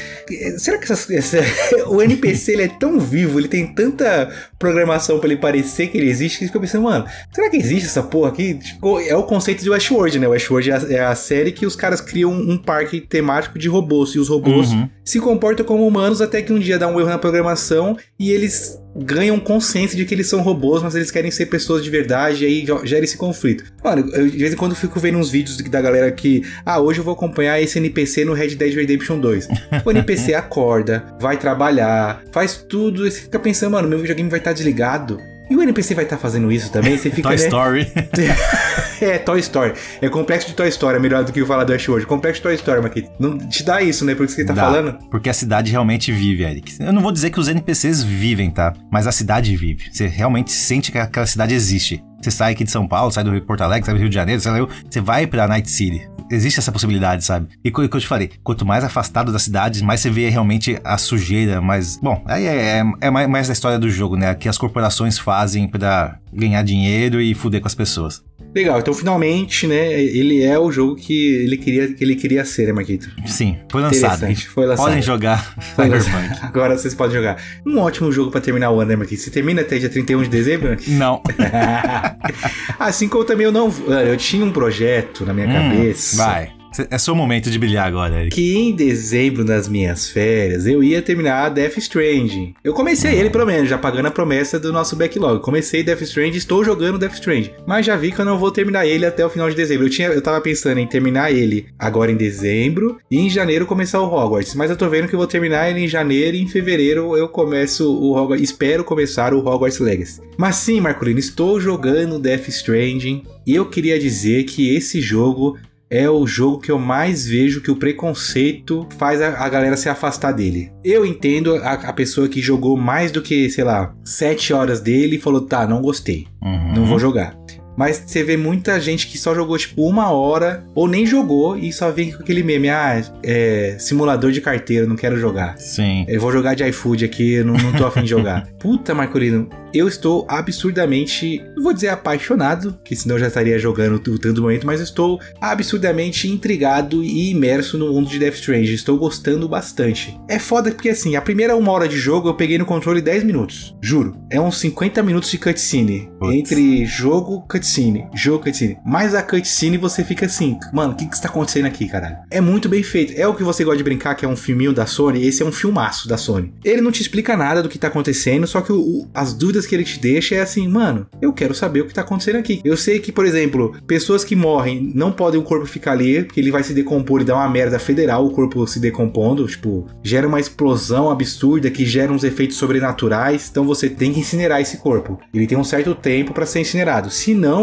B: Será que essas, essa- o NPC ele é tão vivo, ele tem tanta programação pra ele parecer que ele existe, que fica pensando, mano, será que existe essa porra aqui? Tipo, é o conceito de Westworld, né? Westworld é a, é a série que os caras criam um parque temático de robôs, e os robôs
A: Uhum.
B: Se comportam como humanos até que um dia dá um erro na programação e eles ganham consciência de que eles são robôs, mas eles querem ser pessoas de verdade, e aí gera esse conflito. Mano, eu de vez em quando fico vendo uns vídeos da galera que, ah, hoje eu vou acompanhar esse NPC no Red Dead Redemption 2. O NPC acorda, vai trabalhar, faz tudo, e você fica pensando, mano, meu videogame vai estar desligado. E o NPC vai estar fazendo isso também? Você fica,
A: Toy
B: né?
A: Story.
B: É, Toy Story. É complexo de Toy Story, é melhor do que eu falar do Ash hoje. Complexo de Toy Story, Marquinhos. Não te dá isso, né? Por isso que você tá
A: Dá,
B: falando.
A: Porque a cidade realmente vive, Eric. Eu não vou dizer que os NPCs vivem, tá? Mas a cidade vive. Você realmente sente que aquela cidade existe. Você sai aqui de São Paulo, sai do Rio de Porto Alegre, sai do Rio de Janeiro, sai lá, você vai pra Night City. Existe essa possibilidade, sabe? E co- que eu te falei, quanto mais afastado da cidade, mais você vê realmente a sujeira, mas... Bom, aí é, é, é mais, mais da história do jogo, né? Que as corporações fazem pra ganhar dinheiro e fuder com as pessoas.
B: Legal, então finalmente, né? Ele é o jogo que ele queria, que ele queria ser, né, Marquito?
A: Sim, foi lançado.
B: Foi lançado.
A: Podem jogar. Cyberpunk.
B: Agora vocês podem jogar. Um ótimo jogo pra terminar o ano, né, Marquinhos? Você termina até dia 31 de dezembro? Marquinhos?
A: Não.
B: assim como também eu não. Eu tinha um projeto na minha
A: Hum,
B: cabeça.
A: Vai. É seu momento de brilhar agora, Eric.
B: Que em dezembro, nas minhas férias, eu ia terminar Death Stranding. Eu comecei ele, pelo menos, já pagando a promessa do nosso backlog. Comecei Death Stranding, estou jogando Death Stranding. Mas já vi que eu não vou terminar ele até o final de dezembro. Eu, tinha, eu tava pensando em terminar ele agora em dezembro e em janeiro começar o Hogwarts. Mas eu tô vendo que eu vou terminar ele em janeiro e em fevereiro eu começo o Hogwarts. Espero começar o Hogwarts Legacy. Mas sim, Marcolino, estou jogando Death Stranding e eu queria dizer que esse jogo é o jogo que eu mais vejo que o preconceito faz a, a galera se afastar dele. Eu entendo a, a pessoa que jogou mais do que, sei lá, 7 horas dele e falou: tá, não gostei,
A: Uhum.
B: não vou jogar. Mas você vê muita gente que só jogou tipo uma hora ou nem jogou e só vem com aquele meme: ah, é simulador de carteira, não quero jogar.
A: Sim.
B: Eu vou jogar de iFood aqui, não, não tô afim de jogar. Puta, Marcolino, eu estou absurdamente, não vou dizer apaixonado, que senão eu já estaria jogando o tanto momento, mas eu estou absurdamente intrigado e imerso no mundo de Death Strange. Estou gostando bastante. É foda porque assim, a primeira uma hora de jogo eu peguei no controle 10 minutos. Juro. É uns 50 minutos de cutscene.
A: Putz.
B: Entre jogo, cutscene cutscene, jogo cutscene. Mas a cutscene você fica assim, mano, o que que está acontecendo aqui, caralho? É muito bem feito. É o que você gosta de brincar, que é um filminho da Sony. Esse é um filmaço da Sony. Ele não te explica nada do que tá acontecendo, só que o, o, as dúvidas que ele te deixa é assim, mano, eu quero saber o que tá acontecendo aqui. Eu sei que, por exemplo, pessoas que morrem não podem o corpo ficar ali, porque ele vai se decompor e dar uma merda federal o corpo se decompondo, tipo, gera uma explosão absurda que gera uns efeitos sobrenaturais, então você tem que incinerar esse corpo. Ele tem um certo tempo para ser incinerado. Se não,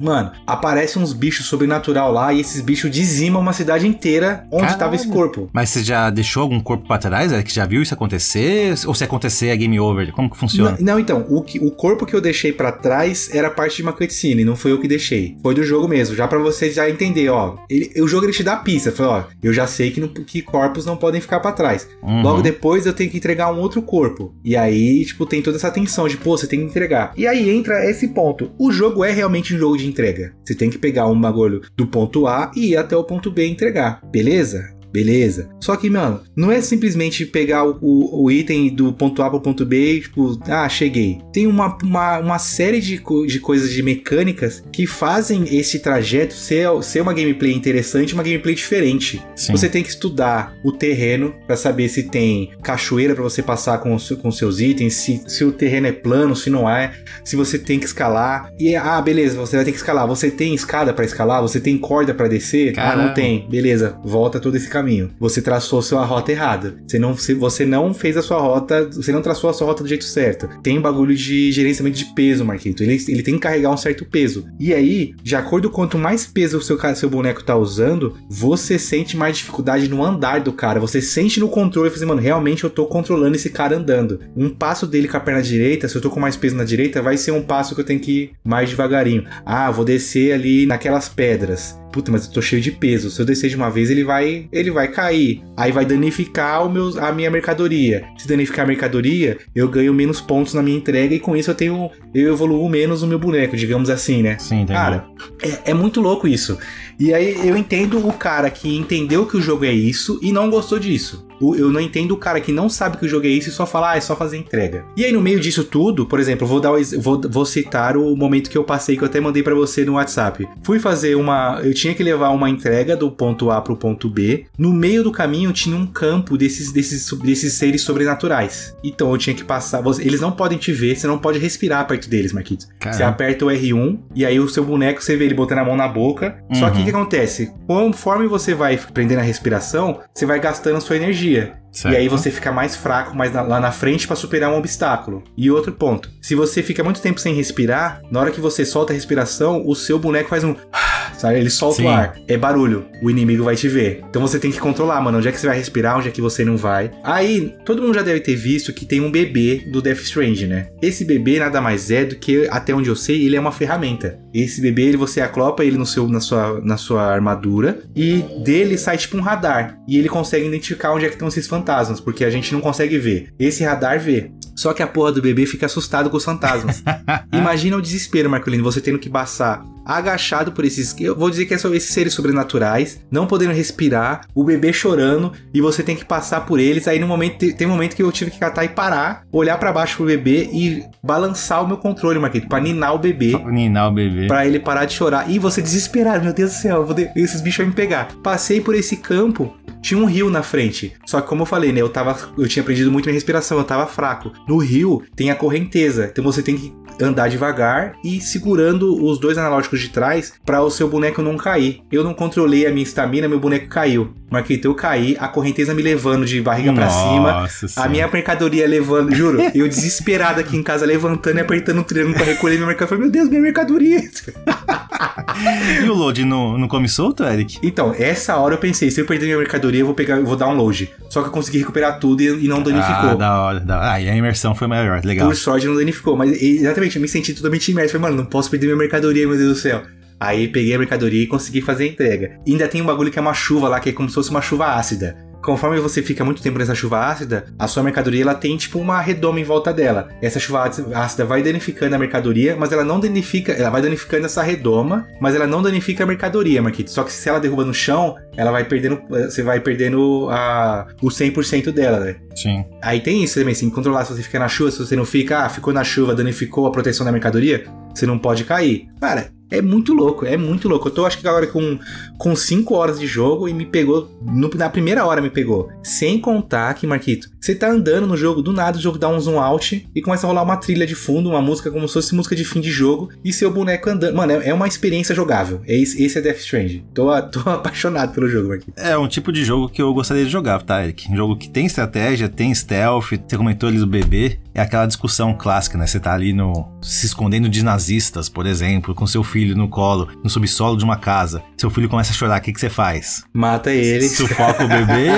B: mano, aparecem uns bichos sobrenatural lá e esses bichos dizimam uma cidade inteira onde estava esse corpo.
A: Mas você já deixou algum corpo pra trás? É que já viu isso acontecer? Ou se acontecer é game over? Como que funciona?
B: Não, não, então, o, que, o corpo que eu deixei pra trás era parte de uma cutscene, não foi eu que deixei. Foi do jogo mesmo, já pra você já entender, ó. Ele, o jogo ele te dá pista, fala, ó, eu já sei que, não- que corpos não podem ficar pra trás.
A: Uhum.
B: Logo depois eu tenho que entregar um outro corpo. E aí, tipo, tem toda essa tensão de, pô, você tem que entregar. E aí entra esse ponto. O jogo é realmente um jogo de entrega. Você tem que pegar um bagulho do ponto A e ir até o ponto B entregar. Beleza? Beleza. Só que, mano, não é simplesmente pegar o, o- o item do ponto A pro ponto B e, tipo, ah, cheguei. Tem uma, uma, uma série de, de coisas, de mecânicas que fazem esse trajeto ser, ser uma gameplay interessante, uma gameplay diferente.
A: Sim.
B: Você tem que estudar o terreno pra saber se tem cachoeira pra você passar com, com seus itens, se, se o terreno é plano, se não é, se você tem que escalar. E ah, beleza, você vai ter que escalar. Você tem escada pra escalar? Você tem corda pra descer? Ah,
A: Caramba.
B: não tem. Beleza, volta todo esse caminho. Você traçou sua rota errada. Você não, você não fez a sua rota, você não traçou a sua rota do jeito certo. Tem um bagulho de gerenciamento de peso, Marquito. Ele, ele tem que carregar um certo peso. E aí, de acordo com quanto mais peso o seu, seu boneco tá usando, você sente mais dificuldade no andar do cara. Você sente no controle fala assim, mano, realmente eu tô controlando esse cara andando. Um passo dele com a perna direita, se eu tô com mais peso na direita, vai ser um passo que eu tenho que ir mais devagarinho. Ah, vou descer ali naquelas pedras. Puta, mas eu tô cheio de peso. Se eu descer de uma vez, ele vai, ele vai cair. Aí vai danificar o meu, a minha mercadoria. Se danificar a mercadoria, eu ganho menos pontos na minha entrega e com isso eu tenho, eu evoluo menos o meu boneco, digamos assim, né?
A: Sim, entendi.
B: Cara, é, é muito louco isso. E aí eu entendo o cara que entendeu que o jogo é isso e não gostou disso. O- Eu não entendo o cara que não sabe que o jogo é isso e só fala, ah, é só fazer entrega. E aí, no meio disso tudo, por exemplo, vou, dar vou, vou citar o momento que eu passei, que eu até mandei pra você no WhatsApp. Fui fazer uma. Eu tinha que levar uma entrega do ponto A pro ponto B. No meio do caminho tinha um campo desses, desses, desses seres sobrenaturais. Então eu tinha que passar. Eles não podem te ver, você não pode respirar perto deles, Marquitos. Você aperta o R1 e aí o seu boneco você vê ele botando a mão na boca. Só que o
A: Uhum.
B: que acontece? Conforme você vai prendendo a respiração, você vai gastando sua energia. dia.
A: Certo.
B: E aí você fica mais fraco mais na- lá na frente pra superar um obstáculo. E outro ponto, se você fica muito tempo sem respirar, na hora que você solta a respiração, o seu boneco faz um sabe? Ele solta
A: Sim.
B: o ar. É barulho. O inimigo vai te ver. Então você tem que controlar, mano, onde é que você vai respirar, onde é que você não vai. Aí, todo mundo já deve ter visto que tem um bebê do Death Strange, né? Esse bebê nada mais é do que, até onde eu sei, ele é uma ferramenta. Esse bebê, ele, você aclopa ele no seu, na, sua, na sua armadura e dele sai tipo um radar. E ele consegue identificar onde é que estão esses fantasmas, porque a gente não consegue ver. Esse radar vê. Só que a porra do bebê fica assustado com os fantasmas. Imagina o desespero, Marcolino, você tendo que passar agachado por esses. Eu vou dizer que são esses seres sobrenaturais, não podendo respirar, o bebê chorando, e você tem que passar por eles. Aí no momento. Tem um momento que eu tive que catar e parar, olhar pra baixo pro bebê e balançar o meu controle, Marquito, pra ninar o bebê.
A: Ninar o bebê.
B: Pra ele parar de chorar. E você desesperado, meu Deus do céu, de- esses bichos vão me pegar. Passei por esse campo, tinha um rio na frente. Só que como eu falei, né, eu tava, eu tinha aprendido muito minha respiração, eu tava fraco. No rio tem a correnteza, então você tem que andar devagar e segurando os dois analógicos de trás para o seu boneco não cair. Eu não controlei a minha estamina, meu boneco caiu. Marquito, eu caí, a correnteza me levando de barriga pra cima.
A: Nossa
B: A
A: senhora.
B: minha mercadoria levando, juro, eu desesperado aqui em casa, levantando e apertando o triângulo pra recolher minha mercadoria. Falei, meu Deus, minha mercadoria!
A: E o load não, não come solto, Eric?
B: Então, essa hora eu pensei, se eu perder minha mercadoria, eu vou pegar, eu vou dar um load. Só que eu consegui recuperar tudo e, e não
A: Ah,
B: danificou.
A: da hora. Da... hora. Ah, e a imersão foi maior, legal.
B: Por sorte não danificou, mas exatamente, eu me senti totalmente imerso. Falei, mano, não posso perder minha mercadoria, meu Deus do céu. Aí peguei a mercadoria e consegui fazer a entrega. E ainda tem um bagulho que é uma chuva lá, que é como se fosse uma chuva ácida. Conforme você fica muito tempo nessa chuva ácida, a sua mercadoria ela tem tipo uma redoma em volta dela. Essa chuva ácida vai danificando a mercadoria, mas ela não danifica, ela vai danificando essa redoma, mas ela não danifica a mercadoria, Marquito. Só que se ela derruba no chão, ela vai perdendo, você vai perdendo a, o 100% dela, né?
A: Sim.
B: Aí tem isso também, assim, controlar se você fica na chuva, se você não fica, ah, ficou na chuva, danificou a proteção da mercadoria, você não pode cair. Cara, É muito louco, é muito louco. Eu tô acho que agora com, com 5 horas de jogo e me pegou. No, na primeira hora me pegou. Sem contar que, Marquito, você tá andando no jogo, do nada o jogo dá um zoom out e começa a rolar uma trilha de fundo, uma música como se fosse música de fim de jogo, e seu boneco andando. Mano, é, é uma experiência jogável. Esse, esse é Death Stranding. Tô, tô apaixonado pelo jogo, Marquito.
A: É um tipo de jogo que eu gostaria de jogar, tá, Eric? Um jogo que tem estratégia, tem stealth, você comentou ali do bebê, é aquela discussão clássica, né? Você tá ali no se escondendo de nazistas, por exemplo, com seu filho no colo, no subsolo de uma casa. Seu filho começa a chorar, o que, que você faz?
B: Mata ele.
A: Sufoca o bebê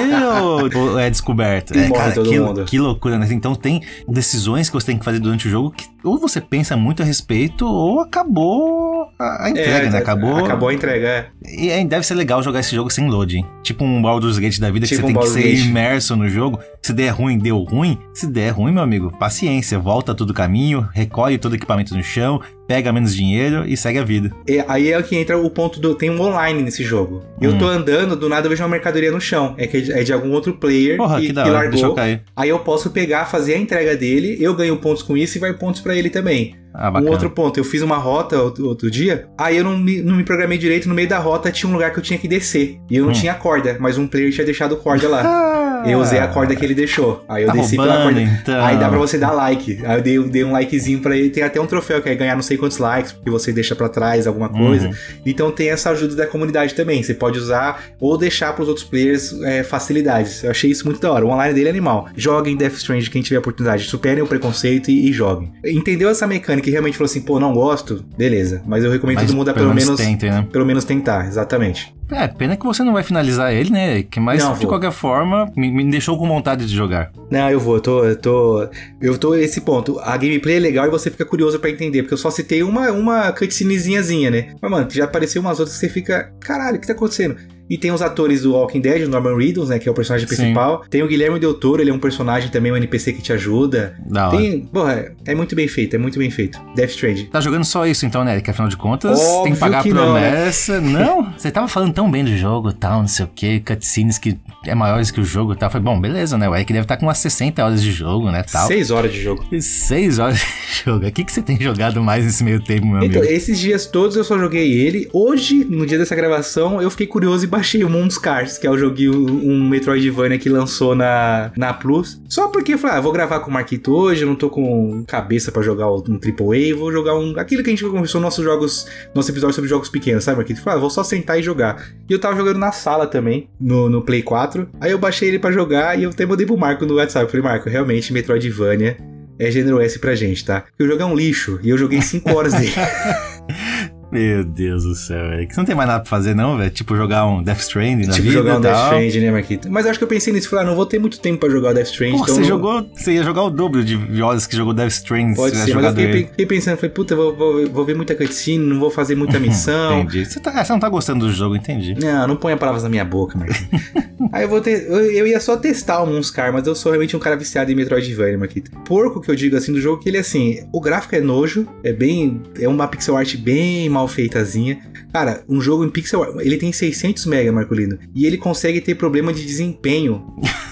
A: ou, é descoberto? É, cara, que, que loucura, né? Então tem decisões que você tem que fazer durante o jogo que ou você pensa muito a respeito ou acabou a, a entrega,
B: É,
A: né? Acabou.
B: Acabou a entrega, é.
A: E deve ser legal jogar esse jogo sem loading. Tipo um Baldur's Gate da vida,
B: Tipo
A: que
B: um
A: você tem que ser
B: Baldur's Gate.
A: imerso no jogo. Se der ruim, deu ruim. Se der ruim, meu amigo, paciência. Volta todo o caminho, recolhe todo o equipamento no chão, pega menos dinheiro e segue a vida.
B: E aí é que entra o ponto do. Tem um online nesse jogo. Eu
A: Hum.
B: tô andando, do nada eu vejo uma mercadoria no chão. É que é de, é algum outro player
A: Porra,
B: que,
A: que da
B: que
A: hora. Eu
B: largou.
A: cair.
B: Aí eu posso pegar, fazer a entrega dele, eu ganho pontos com isso e vai pontos pra ele também.
A: Ah,
B: Um outro ponto, eu fiz uma rota outro, outro dia, aí eu não me, não me programei direito, no meio da rota tinha um lugar que eu tinha que descer. E eu não
A: Hum.
B: tinha corda, mas um player tinha deixado corda lá. Eu usei a corda que ele deixou. Aí eu
A: tá
B: desci pela
A: roubando,
B: corda.
A: então.
B: Aí dá pra você dar like. Aí eu dei, dei um likezinho pra ele. Tem até um troféu que é ganhar não sei quantos likes, porque você deixa pra trás alguma coisa.
A: Uhum.
B: Então tem essa ajuda da comunidade também. Você pode usar ou deixar pros outros players é, facilidades. Eu achei isso muito da hora. O online dele é animal. Joguem Death Strange quem tiver oportunidade. Superem o preconceito e, e joguem. Entendeu essa mecânica e realmente falou assim, pô, não gosto? Beleza. Mas eu recomendo
A: Mas
B: todo mundo a pelo menos,
A: tentem, né?
B: pelo menos tentar. Exatamente.
A: É, pena que você não vai finalizar ele, né? Mas,
B: Não,
A: de
B: vou.
A: qualquer forma, me, me deixou com vontade de jogar.
B: Não, eu vou, eu tô, eu tô. Eu tô nesse ponto. A gameplay é legal e você fica curioso pra entender, porque eu só citei uma, uma cutscenezinhazinha, né? Mas, mano, já apareceu umas outras que você fica. Caralho, o que tá acontecendo? E tem os atores do Walking Dead, o Norman Reedus, né? Que é o personagem
A: Sim.
B: principal. Tem o Guilherme Del Toro, ele é um personagem também, um NPC que te ajuda.
A: Da.
B: Tem. Porra, é muito bem feito, é muito bem feito. Death Stranding.
A: Tá jogando só isso então, né? Que afinal de contas
B: Óbvio
A: tem que pagar
B: que
A: a
B: não, né?
A: promessa. Não, você tava falando tão bem do jogo tal, não sei o que, cutscenes que é maiores que o jogo e tal. Foi bom, beleza, né? O Eric deve estar com umas 60 horas de jogo, né? Tal.
B: Seis horas de jogo.
A: E Seis horas de jogo. O que, que você tem jogado mais nesse meio tempo, meu
B: Então,
A: amigo?
B: esses dias todos eu só joguei ele. Hoje, no dia dessa gravação, eu fiquei curioso e baixei o Moon Scars, que é o joguinho, um Metroidvania que lançou na, na Plus. Só porque eu falei, ah, vou gravar com o Marquito hoje, não tô com cabeça pra jogar um AAA, vou jogar um. Aquilo que a gente conversou nos nossos jogos, nosso episódio sobre jogos pequenos, sabe, Marquito? Falei, ah, vou só sentar e jogar. E eu tava jogando na sala também, no, no Play 4. Aí eu baixei ele pra jogar e eu até mandei pro Marco no WhatsApp. Eu falei, Marco, realmente, Metroidvania é gênero S pra gente, tá? Porque o jogo é um lixo e eu joguei 5 horas dele.
A: Meu Deus do céu, Eric. Você não tem mais nada pra fazer, não, velho? Tipo jogar um Death Stranding na
B: tipo,
A: vida
B: jogar um
A: e
B: Death. Stranding, né, Marquito? Mas acho que eu pensei nisso. Falei, ah, não vou ter muito tempo pra jogar o Death Stranding.
A: Pô,
B: então
A: você
B: não-
A: jogou. Você ia jogar o dobro de horas que jogou Death Stranding
B: Pode
A: se
B: ser, mas eu fiquei, fiquei pensando, falei, puta, vou, vou, vou ver muita cutscene, não vou fazer muita missão.
A: Entendi. Você, tá- você não tá gostando do jogo, entendi.
B: Não, não ponha palavras na minha boca, Marquito. Aí eu vou ter. Eu, eu ia só testar o Moonscar, mas eu sou realmente um cara viciado em Metroidvania, Marquito. Porco que eu digo assim do jogo, que ele assim, o gráfico é nojo, é bem. É uma pixel art bem mal feitazinha. Cara, um jogo em pixel ele tem 600 mega, Marcolino. E ele consegue ter problema de desempenho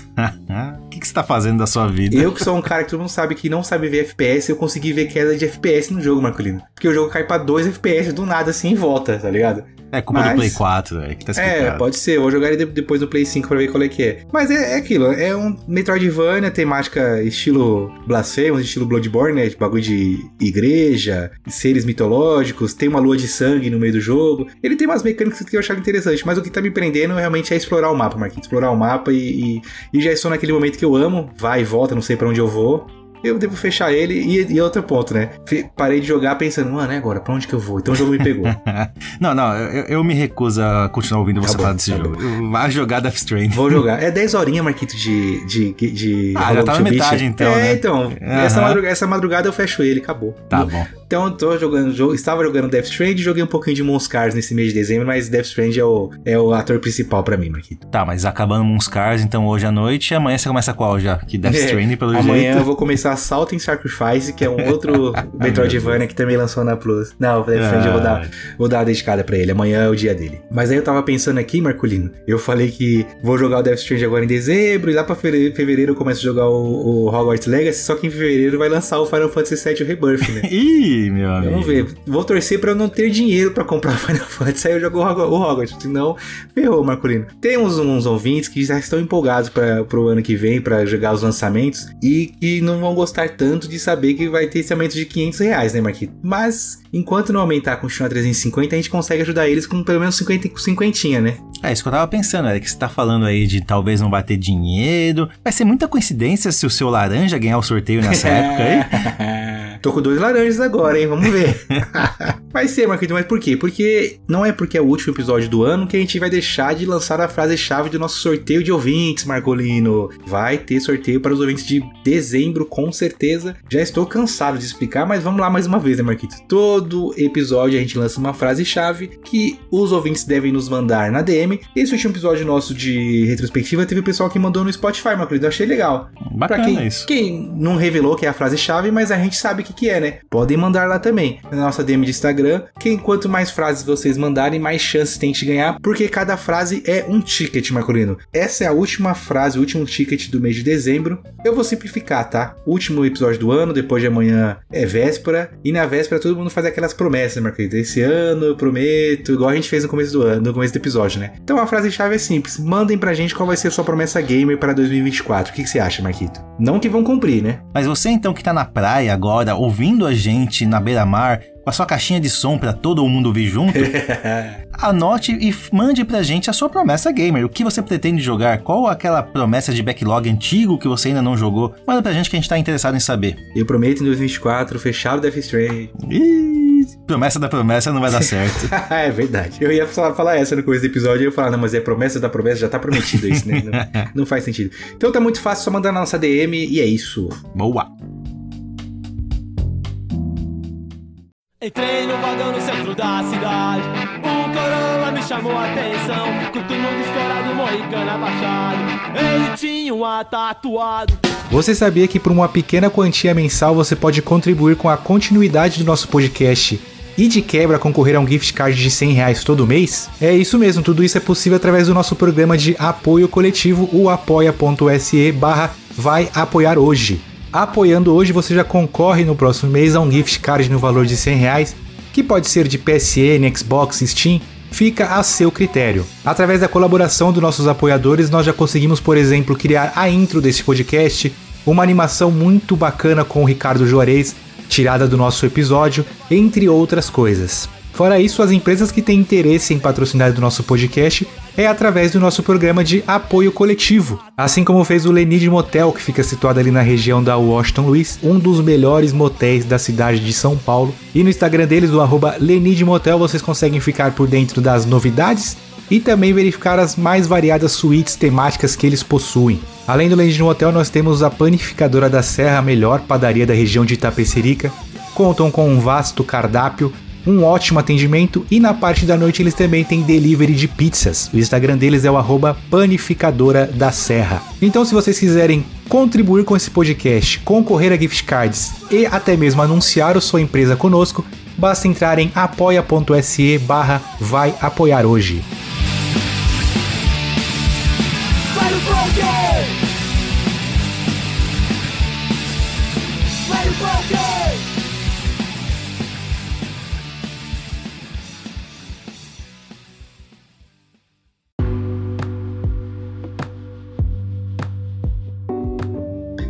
A: O que, que você tá fazendo da sua vida?
B: Eu que sou um cara que todo mundo sabe que não sabe ver FPS, eu consegui ver queda de FPS no jogo, Marcolino. Porque o jogo cai pra 2 FPS do nada assim em volta, tá ligado?
A: É culpa
B: Mas-
A: do Play 4, velho, que tá
B: É,
A: explicado.
B: pode ser. Vou jogar ele de- depois no Play 5 pra ver qual é que é. Mas é, é aquilo, é um Metroidvania, temática estilo Blasphemous, estilo Bloodborne, né? De bagulho de igreja, seres mitológicos, tem uma lua de sangue no meio do jogo. Ele tem umas mecânicas que eu achava interessante, mas o que tá me prendendo realmente é explorar o mapa, Marquinhos. Explorar o mapa e, e, e já estou naquele momento que eu amo, vai e volta, não sei pra onde eu vou. Eu devo fechar ele e, e outro ponto, né? Parei de jogar pensando, mano, é agora? Pra onde que eu vou? Então o jogo me pegou.
A: não, não, eu, eu me recuso a continuar ouvindo você
B: Tá bom,
A: falar desse
B: tá
A: jogo. Vai jogar Death Stranding.
B: Vou jogar. É 10 horinhas, Marquito, de. de, de
A: Ah, já tá na metade, então,
B: É,
A: né?
B: então. Essa,
A: Aham.
B: madrugada, essa madrugada eu fecho ele, acabou.
A: Tá bom.
B: Então eu tô jogando. jo- Estava jogando Death Stranding e joguei um pouquinho de Monscars nesse mês de dezembro, mas Death Stranding é o, é o ator principal pra mim, Marquito.
A: Tá, mas acabando Moonscars, então hoje à noite, amanhã você começa qual já? Que Death
B: É,
A: Stranding, pelo
B: Amanhã
A: jeito.
B: eu vou começar Assault and Sacrifice, que é um outro Metroidvania que também lançou na Plus. Não, o Death Stranding eu vou dar,
A: Ah,
B: Vou dar a dedicada pra ele. Amanhã é o dia dele. Mas aí eu tava pensando aqui, Marcolino. Eu falei que vou jogar o Death Stranding agora em dezembro. E lá pra fevereiro eu começo a jogar o, o Hogwarts Legacy. Só que em fevereiro vai lançar o Final Fantasy VII Rebirth, né?
A: Ih, meu amigo.
B: Vamos ver. Vou torcer pra eu não ter dinheiro pra comprar Final Fantasy. Aí eu jogo o Hogwarts. Senão, ferrou, Marcolino. Temos uns ouvintes que já estão empolgados para pro ano que vem para jogar os lançamentos e que não vão gostar tanto de saber que vai ter esse aumento de 500 reais, né, Marquito? Mas, enquanto não aumentar, continuar 350, a gente consegue ajudar eles com pelo menos 50, 50, né?
A: É isso que eu tava pensando, é que você tá falando aí de talvez não bater dinheiro. Vai ser muita coincidência se o seu laranja ganhar o sorteio nessa época aí.
B: Tô com dois laranjas agora, hein? Vamos ver. vai ser, Marquito, mas por quê? Porque não é porque é o último episódio do ano que a gente vai deixar de lançar a frase-chave do nosso sorteio de ouvintes, Marcolino. Vai ter sorteio para os ouvintes de dezembro, com certeza. Já estou cansado de explicar, mas vamos lá mais uma vez, né, Marquito? Todo episódio a gente lança uma frase-chave que os ouvintes devem nos mandar na DM. Esse último episódio nosso de retrospectiva teve o pessoal que mandou no Spotify, Marcolino. Eu achei legal.
A: Bacana
B: pra quem,
A: isso.
B: quem não revelou que é a frase-chave, mas a gente sabe o que, que é, né? Podem mandar lá também. Na nossa DM de Instagram. Que quanto mais frases vocês mandarem, mais chances tem de ganhar, porque cada frase é um ticket, Marcolino. Essa é a última frase, o último ticket do mês de dezembro. Eu vou simplificar, tá? Último episódio do ano, depois de amanhã é véspera. E na véspera todo mundo faz aquelas promessas, Marcolino. Esse ano eu prometo, igual a gente fez no começo do ano, no começo do episódio, né? Então a frase-chave é simples. Mandem pra gente qual vai ser a sua promessa gamer para 2024. O que, que você acha, Marquito? Não que vão cumprir, né?
A: Mas você então que tá na praia agora, ouvindo a gente na beira-mar, com a sua caixinha de som para todo mundo ouvir junto, anote e mande pra gente a sua promessa gamer. O que você pretende jogar? Qual aquela promessa de backlog antigo que você ainda não jogou? Manda pra gente que a gente tá interessado em saber.
B: Eu prometo em 2024 fechar o Death Stranding.
A: Promessa da promessa não vai dar certo.
B: é verdade. Eu ia falar, falar essa no começo do episódio e eu ia falar, não, mas é promessa da promessa, já tá prometido isso, né? Não, não faz sentido. Então tá muito fácil, só mandar na nossa DM e é isso.
A: Boa!
D: Entrei no vagão no centro da cidade. O Corolla me chamou a atenção. Mundo escorado, moicano abaixado. Ele tinha um tatuado.
B: Você sabia que por uma pequena quantia mensal você pode contribuir com a continuidade do nosso podcast e de quebra concorrer a um gift card de 100 reais todo mês? É isso mesmo, tudo isso é possível através do nosso programa de apoio coletivo, o apoia.se barra vai apoiar hoje. Apoiando hoje, você já concorre no próximo mês a um gift card no valor de 100 reais, que pode ser de PSN, Xbox, Steam, fica a seu critério. Através da colaboração dos nossos apoiadores, nós já conseguimos, por exemplo, criar a intro desse podcast, uma animação muito bacana com o Ricardo Juarez, tirada do nosso episódio, entre outras coisas. Fora isso, as empresas que têm interesse em patrocinar do nosso podcast é através do nosso programa de apoio coletivo. Assim como fez o Lenid Motel, que fica situado ali na região da Washington Luiz, um dos melhores motéis da cidade de São Paulo. E no Instagram deles, o arroba Lenid Motel, vocês conseguem ficar por dentro das novidades e também verificar as mais variadas suítes temáticas que eles possuem. Além do Lenid Motel, nós temos a Panificadora da Serra, a melhor padaria da região de Itapecerica. Contam com um vasto cardápio um ótimo atendimento e na parte da noite eles também têm delivery de pizzas. O Instagram deles é o arroba panificadora da serra. Então se vocês quiserem contribuir com esse podcast, concorrer a gift cards e até mesmo anunciar a sua empresa conosco, basta entrar em apoia.se barra vai apoiar hoje.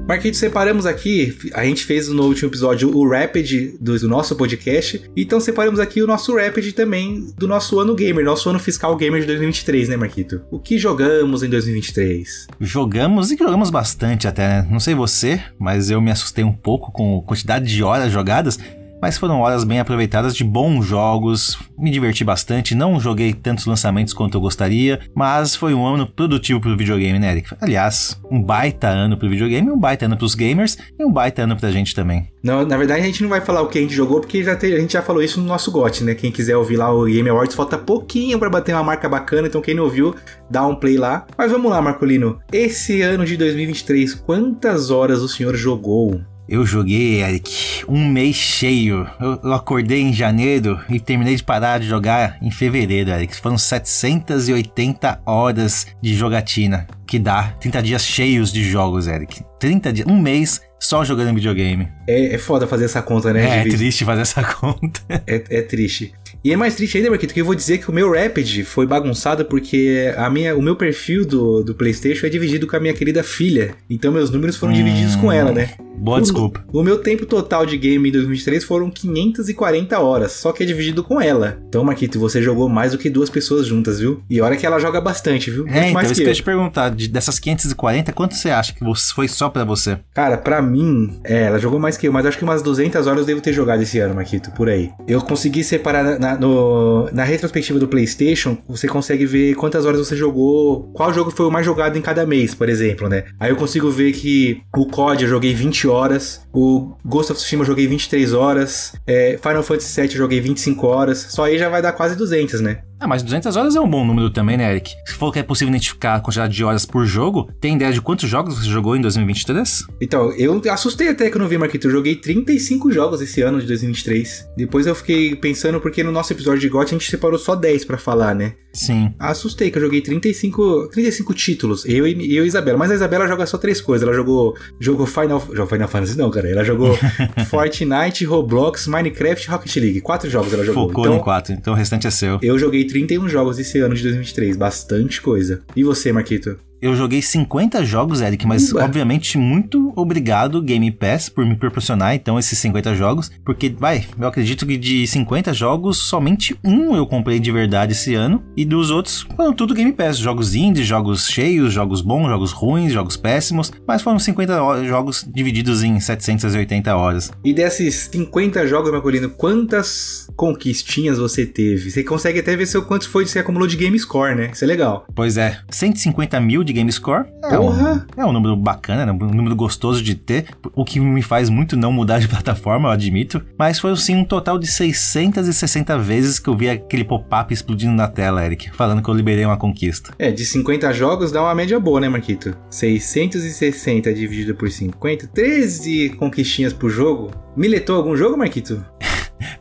B: Marquinhos, separamos aqui, a gente fez no último episódio o Rapid do, do, nosso podcast, então separamos aqui o nosso Rapid também do nosso ano gamer, nosso ano fiscal gamer de 2023, né, Marquito? O que jogamos em 2023?
A: Jogamos e jogamos bastante até, né? Não sei você, mas eu me assustei um pouco com a quantidade de horas jogadas mas foram horas bem aproveitadas de bons jogos, me diverti bastante, não joguei tantos lançamentos quanto eu gostaria, mas foi um ano produtivo pro videogame, né, Eric? Aliás, um baita ano pro videogame, um baita ano pros gamers e um baita ano pra gente também.
B: Não, na verdade a gente não vai falar o que a gente jogou, porque já tem, a gente já falou isso no nosso GOT, né? Quem quiser ouvir lá o Game Awards, falta pouquinho para bater uma marca bacana, então quem não ouviu, dá um play lá. Mas vamos lá, Marcolino. Esse ano de 2023, quantas horas o senhor jogou?
A: Eu joguei, Eric, um mês cheio. Eu, eu, acordei em janeiro e terminei de parar de jogar em fevereiro, Eric. Foram 780 horas de jogatina. Que dá 30 dias cheios de jogos, Eric. 30 dias, um mês só jogando videogame.
B: É, é foda fazer essa conta, né?
A: É, é triste fazer essa conta.
B: É, é triste. E é mais triste ainda, Marquito, que eu vou dizer que o meu Rapid foi bagunçado porque a minha, o meu perfil do, do PlayStation é dividido com a minha querida filha. Então meus números foram hum, divididos com ela, né?
A: Boa
B: o,
A: desculpa.
B: O meu tempo total de game em 2023 foram 540 horas, só que é dividido com ela. Então, Marquito, você jogou mais do que duas pessoas juntas, viu? E olha que ela joga bastante, viu?
A: Muito é, então, isso que eu ia te perguntar. De, dessas 540, quanto você acha que foi só para você?
B: Cara, para mim, é, ela jogou mais que eu, mas acho que umas 200 horas eu devo ter jogado esse ano, Marquito, por aí. Eu consegui separar na, no, na retrospectiva do PlayStation, você consegue ver quantas horas você jogou, qual jogo foi o mais jogado em cada mês, por exemplo, né? Aí eu consigo ver que o COD eu joguei 20 horas, o Ghost of Tsushima eu joguei 23 horas, é, Final Fantasy VII eu joguei 25 horas, só aí já vai dar quase 200, né?
A: Ah, mas 200 horas é um bom número também, né, Eric? Se for que é possível identificar a quantidade de horas por jogo, tem ideia de quantos jogos você jogou em 2023?
B: Então, eu assustei até que eu não vi, Marquito. Eu joguei 35 jogos esse ano de 2023. Depois eu fiquei pensando, porque no nosso episódio de GOT a gente separou só 10 para falar, né?
A: Sim.
B: Assustei que eu joguei 35, 35 títulos, eu e, eu e Isabela. Mas a Isabela joga só três coisas. Ela jogou, jogou Final, jogou Final Fantasy não, cara. Ela jogou Fortnite, Roblox, Minecraft e Rocket League. Quatro jogos ela jogou.
A: Focou então, em quatro, então o restante é seu.
B: Eu joguei 31 jogos esse ano de 2023, bastante coisa. E você, Marquito?
A: Eu joguei 50 jogos, Eric, mas Uba. obviamente muito obrigado Game Pass por me proporcionar então esses 50 jogos, porque vai, eu acredito que de 50 jogos somente um eu comprei de verdade esse ano e dos outros foram tudo Game Pass, jogos indies, jogos cheios, jogos bons, jogos ruins, jogos péssimos, mas foram 50 jogos divididos em 780 horas.
B: E desses 50 jogos, Marcolino, quantas conquistinhas você teve? Você consegue até ver seu quanto foi que você acumulou de Game Score, né? Isso é legal.
A: Pois é, 150 mil de Game Score. É um, é um número bacana, né? um número gostoso de ter, o que me faz muito não mudar de plataforma, eu admito. Mas foi sim um total de 660 vezes que eu vi aquele pop-up explodindo na tela, Eric, falando que eu liberei uma conquista.
B: É, de 50 jogos dá uma média boa, né, Marquito? 660 dividido por 50, 13 conquistinhas por jogo. Miletou algum jogo, Marquito?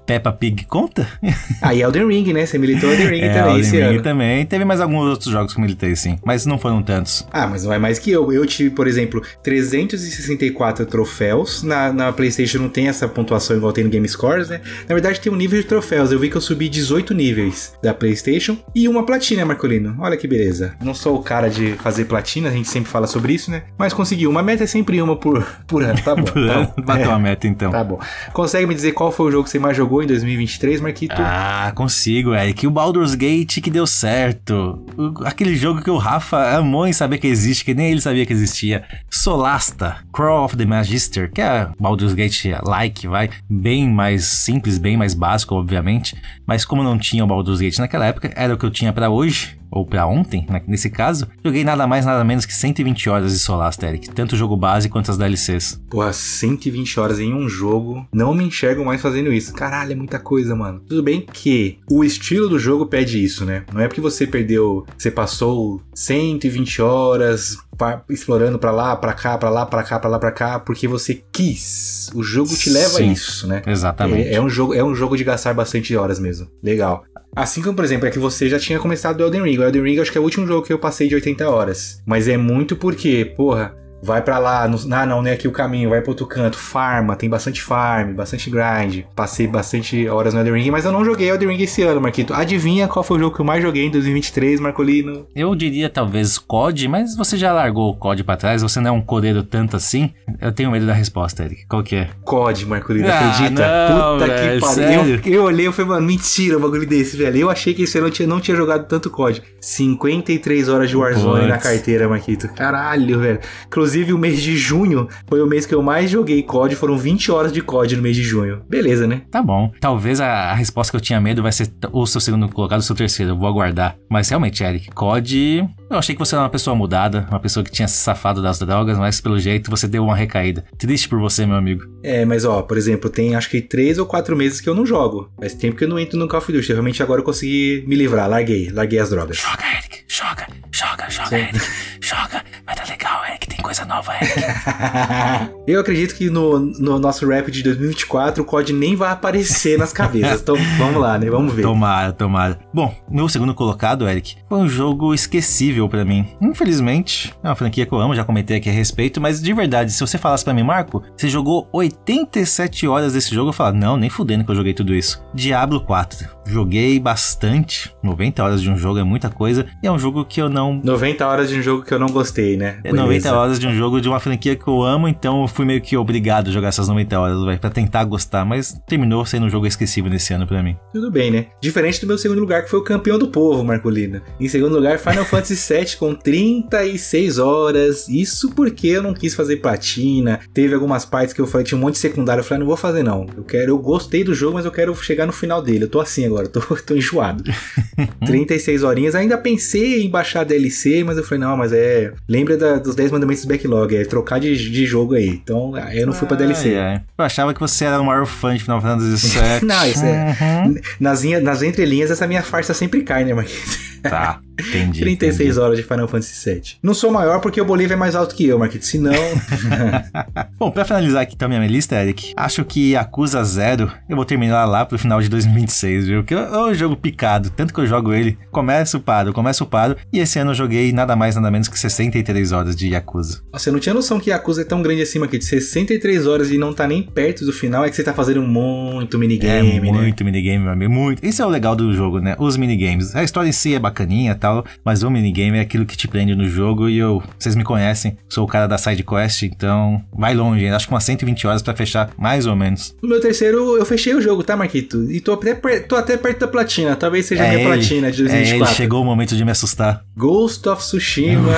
A: Peppa Pig conta?
B: Ah, e Elden Ring, né? Você militou Elden Ring
A: é,
B: também
A: Elden
B: esse
A: Ring
B: ano.
A: também. Teve mais alguns outros jogos que eu militei, sim. Mas não foram tantos.
B: Ah, mas não é mais que eu. Eu tive, por exemplo, 364 troféus. Na, na PlayStation não tem essa pontuação igual tem no Game Scores, né? Na verdade, tem um nível de troféus. Eu vi que eu subi 18 níveis da PlayStation e uma platina, Marcolino. Olha que beleza. Não sou o cara de fazer platina, a gente sempre fala sobre isso, né? Mas consegui. Uma meta é sempre uma por, por ano. Tá bom. tá
A: Bateu é, a meta, então.
B: Tá bom. Consegue me dizer qual foi o jogo que você jogou em 2023, Marquito?
A: Ah, consigo. Que o Baldur's Gate que deu certo. O, aquele jogo que o Rafa amou em saber que existe, que nem ele sabia que existia. Solasta, Crawl of the Magister, que é Baldur's Gate like, vai. Bem mais simples, bem mais básico, obviamente. Mas como não tinha o Baldur's Gate naquela época, era o que eu tinha para hoje ou para ontem, né, nesse caso, joguei nada mais nada menos que 120 horas de Eric, tanto o jogo base quanto as DLCs.
B: Pô, 120 horas em um jogo, não me enxergo mais fazendo isso. Caralho, é muita coisa, mano. Tudo bem que o estilo do jogo pede isso, né? Não é porque você perdeu, você passou 120 horas explorando para lá, para cá, para lá, para cá, para lá, para cá, porque você quis. O jogo te leva Sim, a isso, né?
A: Exatamente.
B: É, é, um jogo, é um jogo de gastar bastante horas mesmo. Legal. Assim como, por exemplo, é que você já tinha começado o Elden Ring. O Elden Ring acho que é o último jogo que eu passei de 80 horas. Mas é muito porque, porra, Vai para lá, no, ah não, não é aqui o caminho, vai pro outro canto, farma, tem bastante farm, bastante grind. Passei bastante horas no Elden Ring, mas eu não joguei Elden Ring esse ano, Marquito. Adivinha qual foi o jogo que eu mais joguei em 2023, Marcolino?
A: Eu diria talvez COD, mas você já largou o COD pra trás, você não é um codeiro tanto assim. Eu tenho medo da resposta, Eric. Qual que é?
B: COD, Marcolino,
A: ah,
B: acredita?
A: Não,
B: Puta
A: véio,
B: que pariu. Eu, eu, olhei e falei, mano, mentira um bagulho desse, velho. Eu achei que esse ano eu tinha, não tinha jogado tanto COD. 53 horas de Warzone Puts. na carteira, Marquito. Caralho, velho. Inclusive o mês de junho foi o mês que eu mais joguei COD, foram 20 horas de COD no mês de junho. Beleza, né?
A: Tá bom. Talvez a, a resposta que eu tinha medo vai ser o seu segundo colocado, o seu terceiro. Eu vou aguardar. Mas realmente, Eric, COD. Eu achei que você era uma pessoa mudada, uma pessoa que tinha se safado das drogas, mas pelo jeito você deu uma recaída. Triste por você, meu amigo.
B: É, mas ó, por exemplo, tem acho que três ou quatro meses que eu não jogo. Faz tempo que eu não entro no Call of Duty. Realmente agora eu consegui me livrar, larguei, larguei as drogas.
A: Joga, Eric, joga, joga, joga, Sim. Eric, joga. Vai dar legal, Eric, tem coisa nova, Eric.
B: Eu acredito que no, no nosso rap de 2024 o COD nem vai aparecer nas cabeças. Então vamos lá, né? Vamos ver.
A: tomara, tomara. Bom, meu segundo colocado, Eric, foi um jogo esquecível pra mim. Infelizmente, é uma franquia que eu amo, já comentei aqui a respeito, mas de verdade, se você falasse pra mim, Marco, você jogou 87 horas desse jogo, eu falava, não, nem fudendo que eu joguei tudo isso. Diablo 4. Joguei bastante. 90 horas de um jogo é muita coisa. E é um jogo que eu não
B: 90 horas de um jogo que eu não gostei, né?
A: É 90 horas de um jogo de uma franquia que eu amo, então eu fui meio que obrigado a jogar essas 90 horas, vai, pra tentar gostar, mas terminou sendo um jogo esquecível nesse ano pra mim.
B: Tudo bem, né? Diferente do meu segundo lugar, que foi o campeão do povo, Marcolina. Em segundo lugar, Final Fantasy VII com 36 horas. Isso porque eu não quis fazer platina. Teve algumas partes que eu falei, tinha um monte de secundário. Eu falei, ah, não vou fazer não. Eu quero, eu gostei do jogo, mas eu quero chegar no final dele. Eu tô assim agora, tô, tô enjoado. 36 horinhas. Ainda pensei em baixar a DLC, mas eu falei, não, mas é. Lembra da- dos 10 mandamentos do backlog, é trocar de, de jogo aí. Então, eu não fui pra DLC.
A: Eu achava que você era o maior fã de Final Fantasy VII.
B: Não, isso é-
A: Uhum.
B: Nas, nas entrelinhas, essa minha farsa sempre cai, né, Marquinhos?
A: Tá, entendi.
B: 36
A: entendi.
B: horas de Final Fantasy VII. Não sou maior porque o Bolívia é mais alto que eu, Marquinhos. Se não.
A: Bom, pra finalizar aqui também a minha lista, Eric, acho que Acusa Zero eu vou terminar lá pro final de 2026, viu? Que é um jogo picado, tanto que eu jogo ele, começo, paro, começo, paro, e esse ano eu joguei nada mais, nada menos que 63 horas de Yakuza.
B: Nossa, eu não tinha noção que Yakuza é tão grande assim, Marquinhos. 63 horas e não tá nem perto do final. É que você tá fazendo muito
A: É
B: minigame, né?
A: muito minigame, meu amigo, muito. Isso é o legal do jogo, né? Os minigames. A história em si é bacaninha e tal, mas o minigame é aquilo que te prende no jogo e eu, vocês me conhecem, sou o cara da side quest, então vai longe, acho que umas 120 horas pra fechar, mais ou menos.
B: No meu terceiro, eu fechei o jogo, tá, Marquito? E tô até, tô até perto da platina. Talvez seja a minha
A: ele,
B: platina de
A: é ele,
B: 2024.
A: chegou o momento de me assustar.
B: Ghost of Tsushima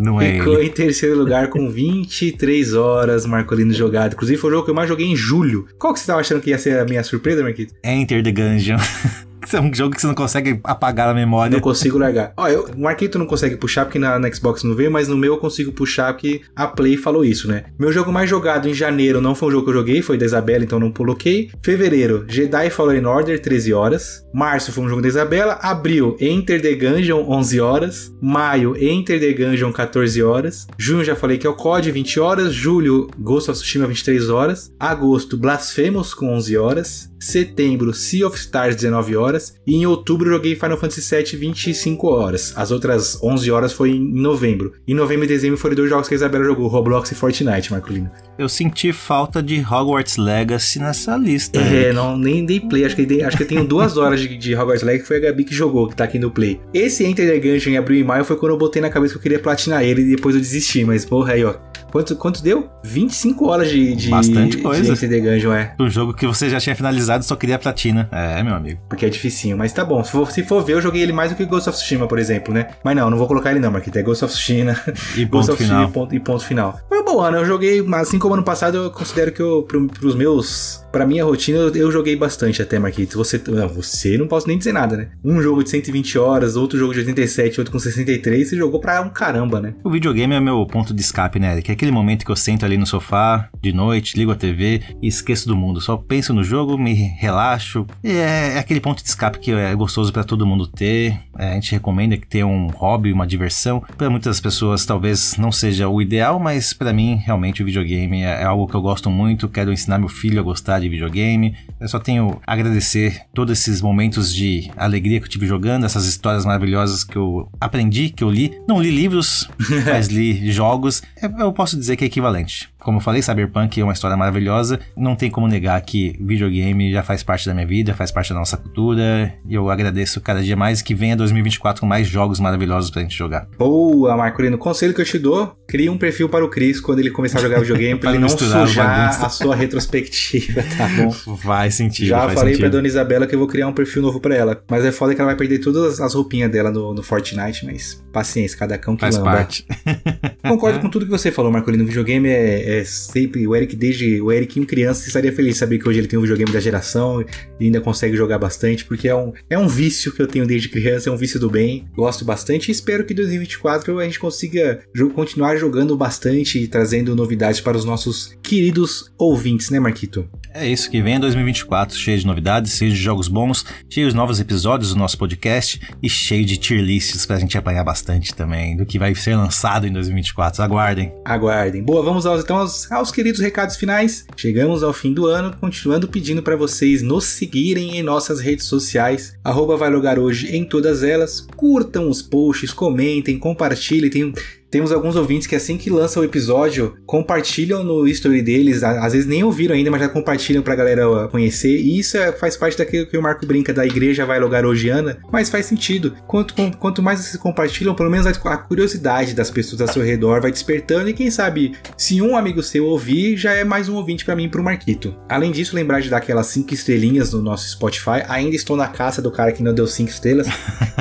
A: Não é
B: ficou
A: ele.
B: em terceiro lugar com 23 horas Marcolino jogado. Inclusive, foi o jogo que eu mais joguei em julho. Qual que você tava achando que ia ser a minha surpresa, Marquito?
A: Enter the Gungeon. É um jogo que você não consegue apagar na memória.
B: Não consigo largar. Ó, eu, o Marquito não consegue puxar porque na, na Xbox não veio, mas no meu eu consigo puxar porque a Play falou isso, né? Meu jogo mais jogado em janeiro não foi um jogo que eu joguei, foi da Isabela, então não coloquei. Fevereiro, Jedi Fallen Order, 13 horas. Março foi um jogo da Isabela. Abril, Enter the Gungeon, 11 horas. Maio, Enter the Gungeon, 14 horas. Junho já falei que é o COD, 20 horas. Julho, Ghost of Tsushima, 23 horas. Agosto, Blasphemous, com 11 horas. Setembro, Sea of Stars, 19 horas. E em outubro, joguei Final Fantasy VII, 25 horas. As outras 11 horas foi em novembro. Em novembro e dezembro foram dois jogos que a Isabela jogou: Roblox e Fortnite, Marcolino.
A: Eu senti falta de Hogwarts Legacy nessa lista.
B: É, não, nem dei play. Acho que, dei- acho que eu tenho duas horas de, de Hogwarts Legacy que foi a Gabi que jogou, que tá aqui no play. Esse Enter the Gungeon em abril e maio foi quando eu botei na cabeça que eu queria platinar ele e depois eu desisti. Mas, porra, aí, ó. Quanto, quanto deu? 25 horas de, de,
A: Bastante
B: de
A: coisa.
B: Enter the Gungeon, é.
A: Um jogo que você já tinha finalizado só queria a platina. É, meu amigo.
B: Porque é dificinho, mas tá bom. Se for, se for ver, eu joguei ele mais do que Ghost of Tsushima, por exemplo, né? Mas não, não vou colocar ele não, Marquita. É Ghost of Tsushima.
A: E
B: Ghost of. Tsushima e ponto, e ponto final. Foi um bom ano. Eu joguei, assim como ano passado, eu considero que eu, pro, pros meus... Pra minha rotina, eu, joguei bastante até, Marquito. Você, não, você não posso nem dizer nada, né? Um jogo de 120 horas, outro jogo de 87, outro com 63. Você jogou pra um caramba, né?
A: O videogame é meu ponto de escape, né, Eric? É aquele momento que eu sento ali no sofá, de noite, ligo a TV e esqueço do mundo. Só penso no jogo, me relaxo. É, é aquele ponto de escape que é gostoso pra todo mundo ter. É, a gente recomenda que tenha um hobby, uma diversão. Pra muitas pessoas talvez não seja o ideal, mas pra mim realmente o videogame é, é algo que eu gosto muito. Quero ensinar meu filho a gostar de videogame. Eu só tenho a agradecer todos esses momentos de alegria que eu tive jogando, essas histórias maravilhosas que eu aprendi, que eu li. Não li livros, mas li jogos. Eu posso dizer que é equivalente. Como eu falei, Cyberpunk é uma história maravilhosa. Não tem como negar que videogame já faz parte da minha vida, faz parte da nossa cultura. E eu agradeço cada dia mais que venha 2024 com mais jogos maravilhosos pra gente jogar.
B: Boa, Marcolino. Conselho que eu te dou: cria um perfil para o Chris quando ele começar a jogar videogame, pra
A: Pra
B: ele não sujar a sua retrospectiva, tá bom?
A: Faz sentido,
B: Já
A: faz
B: falei pra
A: sentido.
B: dona Isabela que eu vou criar um perfil novo pra ela. Mas é foda que ela vai perder todas as roupinhas dela no, no Fortnite, mas paciência, cada cão que
A: Faz
B: lamba.
A: parte.
B: Concordo com tudo que você falou, Marcolino. O videogame é, é sempre. O Eric, desde o Eric, em criança, estaria feliz de saber que hoje ele tem um videogame da geração e ainda consegue jogar bastante, porque é um, é um vício que eu tenho desde criança, é um vício do bem. Gosto bastante e espero que em 2024 a gente consiga continuar jogando bastante e trazendo novidades para os nossos queridos ouvintes, né, Marquito?
E: É isso que vem 2024, cheio de novidades, cheio de jogos bons, cheio de novos episódios do nosso podcast e cheio de tier lists pra gente apanhar bastante também do que vai ser lançado em 2024. Aguardem.
B: Aguardem. Boa, vamos aos, então aos, aos queridos recados finais. Chegamos ao fim do ano, continuando pedindo para vocês nos seguirem em nossas redes sociais, arroba vai hoje em todas elas. Curtam os posts, comentem, compartilhem. Tem temos alguns ouvintes que assim que lançam o episódio, compartilham no story deles, às vezes nem ouviram ainda, mas já compartilham pra galera conhecer, e isso é, faz parte daquilo que o Marco brinca da igreja vai logar hojiana, mas faz sentido. Quanto, quanto mais vocês compartilham, pelo menos a curiosidade das pessoas ao seu redor vai despertando, e quem sabe, se um amigo seu ouvir, já é mais um ouvinte para mim pro Marquito. Além disso, lembrar de dar aquelas 5 estrelinhas no nosso Spotify, ainda estou na caça do cara que não deu 5 estrelas,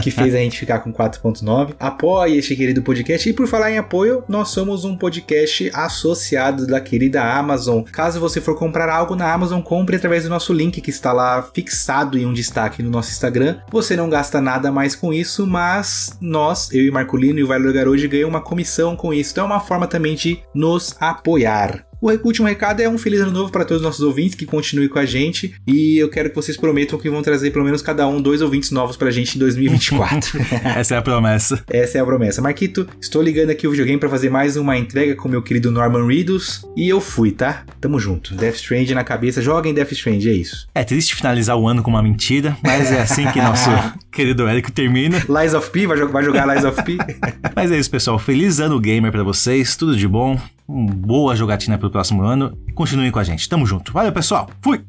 B: que fez a gente ficar com 4.9. Apoie este querido podcast, e por favor, falar em apoio, nós somos um podcast associado da querida Amazon. Caso você for comprar algo na Amazon, compre através do nosso link que está lá fixado em um destaque no nosso Instagram. Você não gasta nada mais com isso, mas nós, eu e Marcolino e o Vale do Garojo, ganhamos uma comissão com isso. Então é uma forma também de nos apoiar. O último recado é um feliz ano novo para todos os nossos ouvintes que continuem com a gente e eu quero que vocês prometam que vão trazer pelo menos cada um dois ouvintes novos pra gente em 2024.
E: Essa é a promessa.
B: Essa é a promessa. Marquito, estou ligando aqui o videogame para fazer mais uma entrega com meu querido Norman Reedus e eu fui, tá? Tamo junto. Death Strange na cabeça, joga em Death Strange, é isso.
E: É triste finalizar o ano com uma mentira, mas é assim que nosso querido Érico termina.
B: Lies of P, vai, vai jogar Lies of P.
E: mas é isso, pessoal. Feliz ano gamer para vocês, tudo de bom. Boa jogatina pro próximo ano. Continuem com a gente. Tamo junto. Valeu, pessoal. Fui!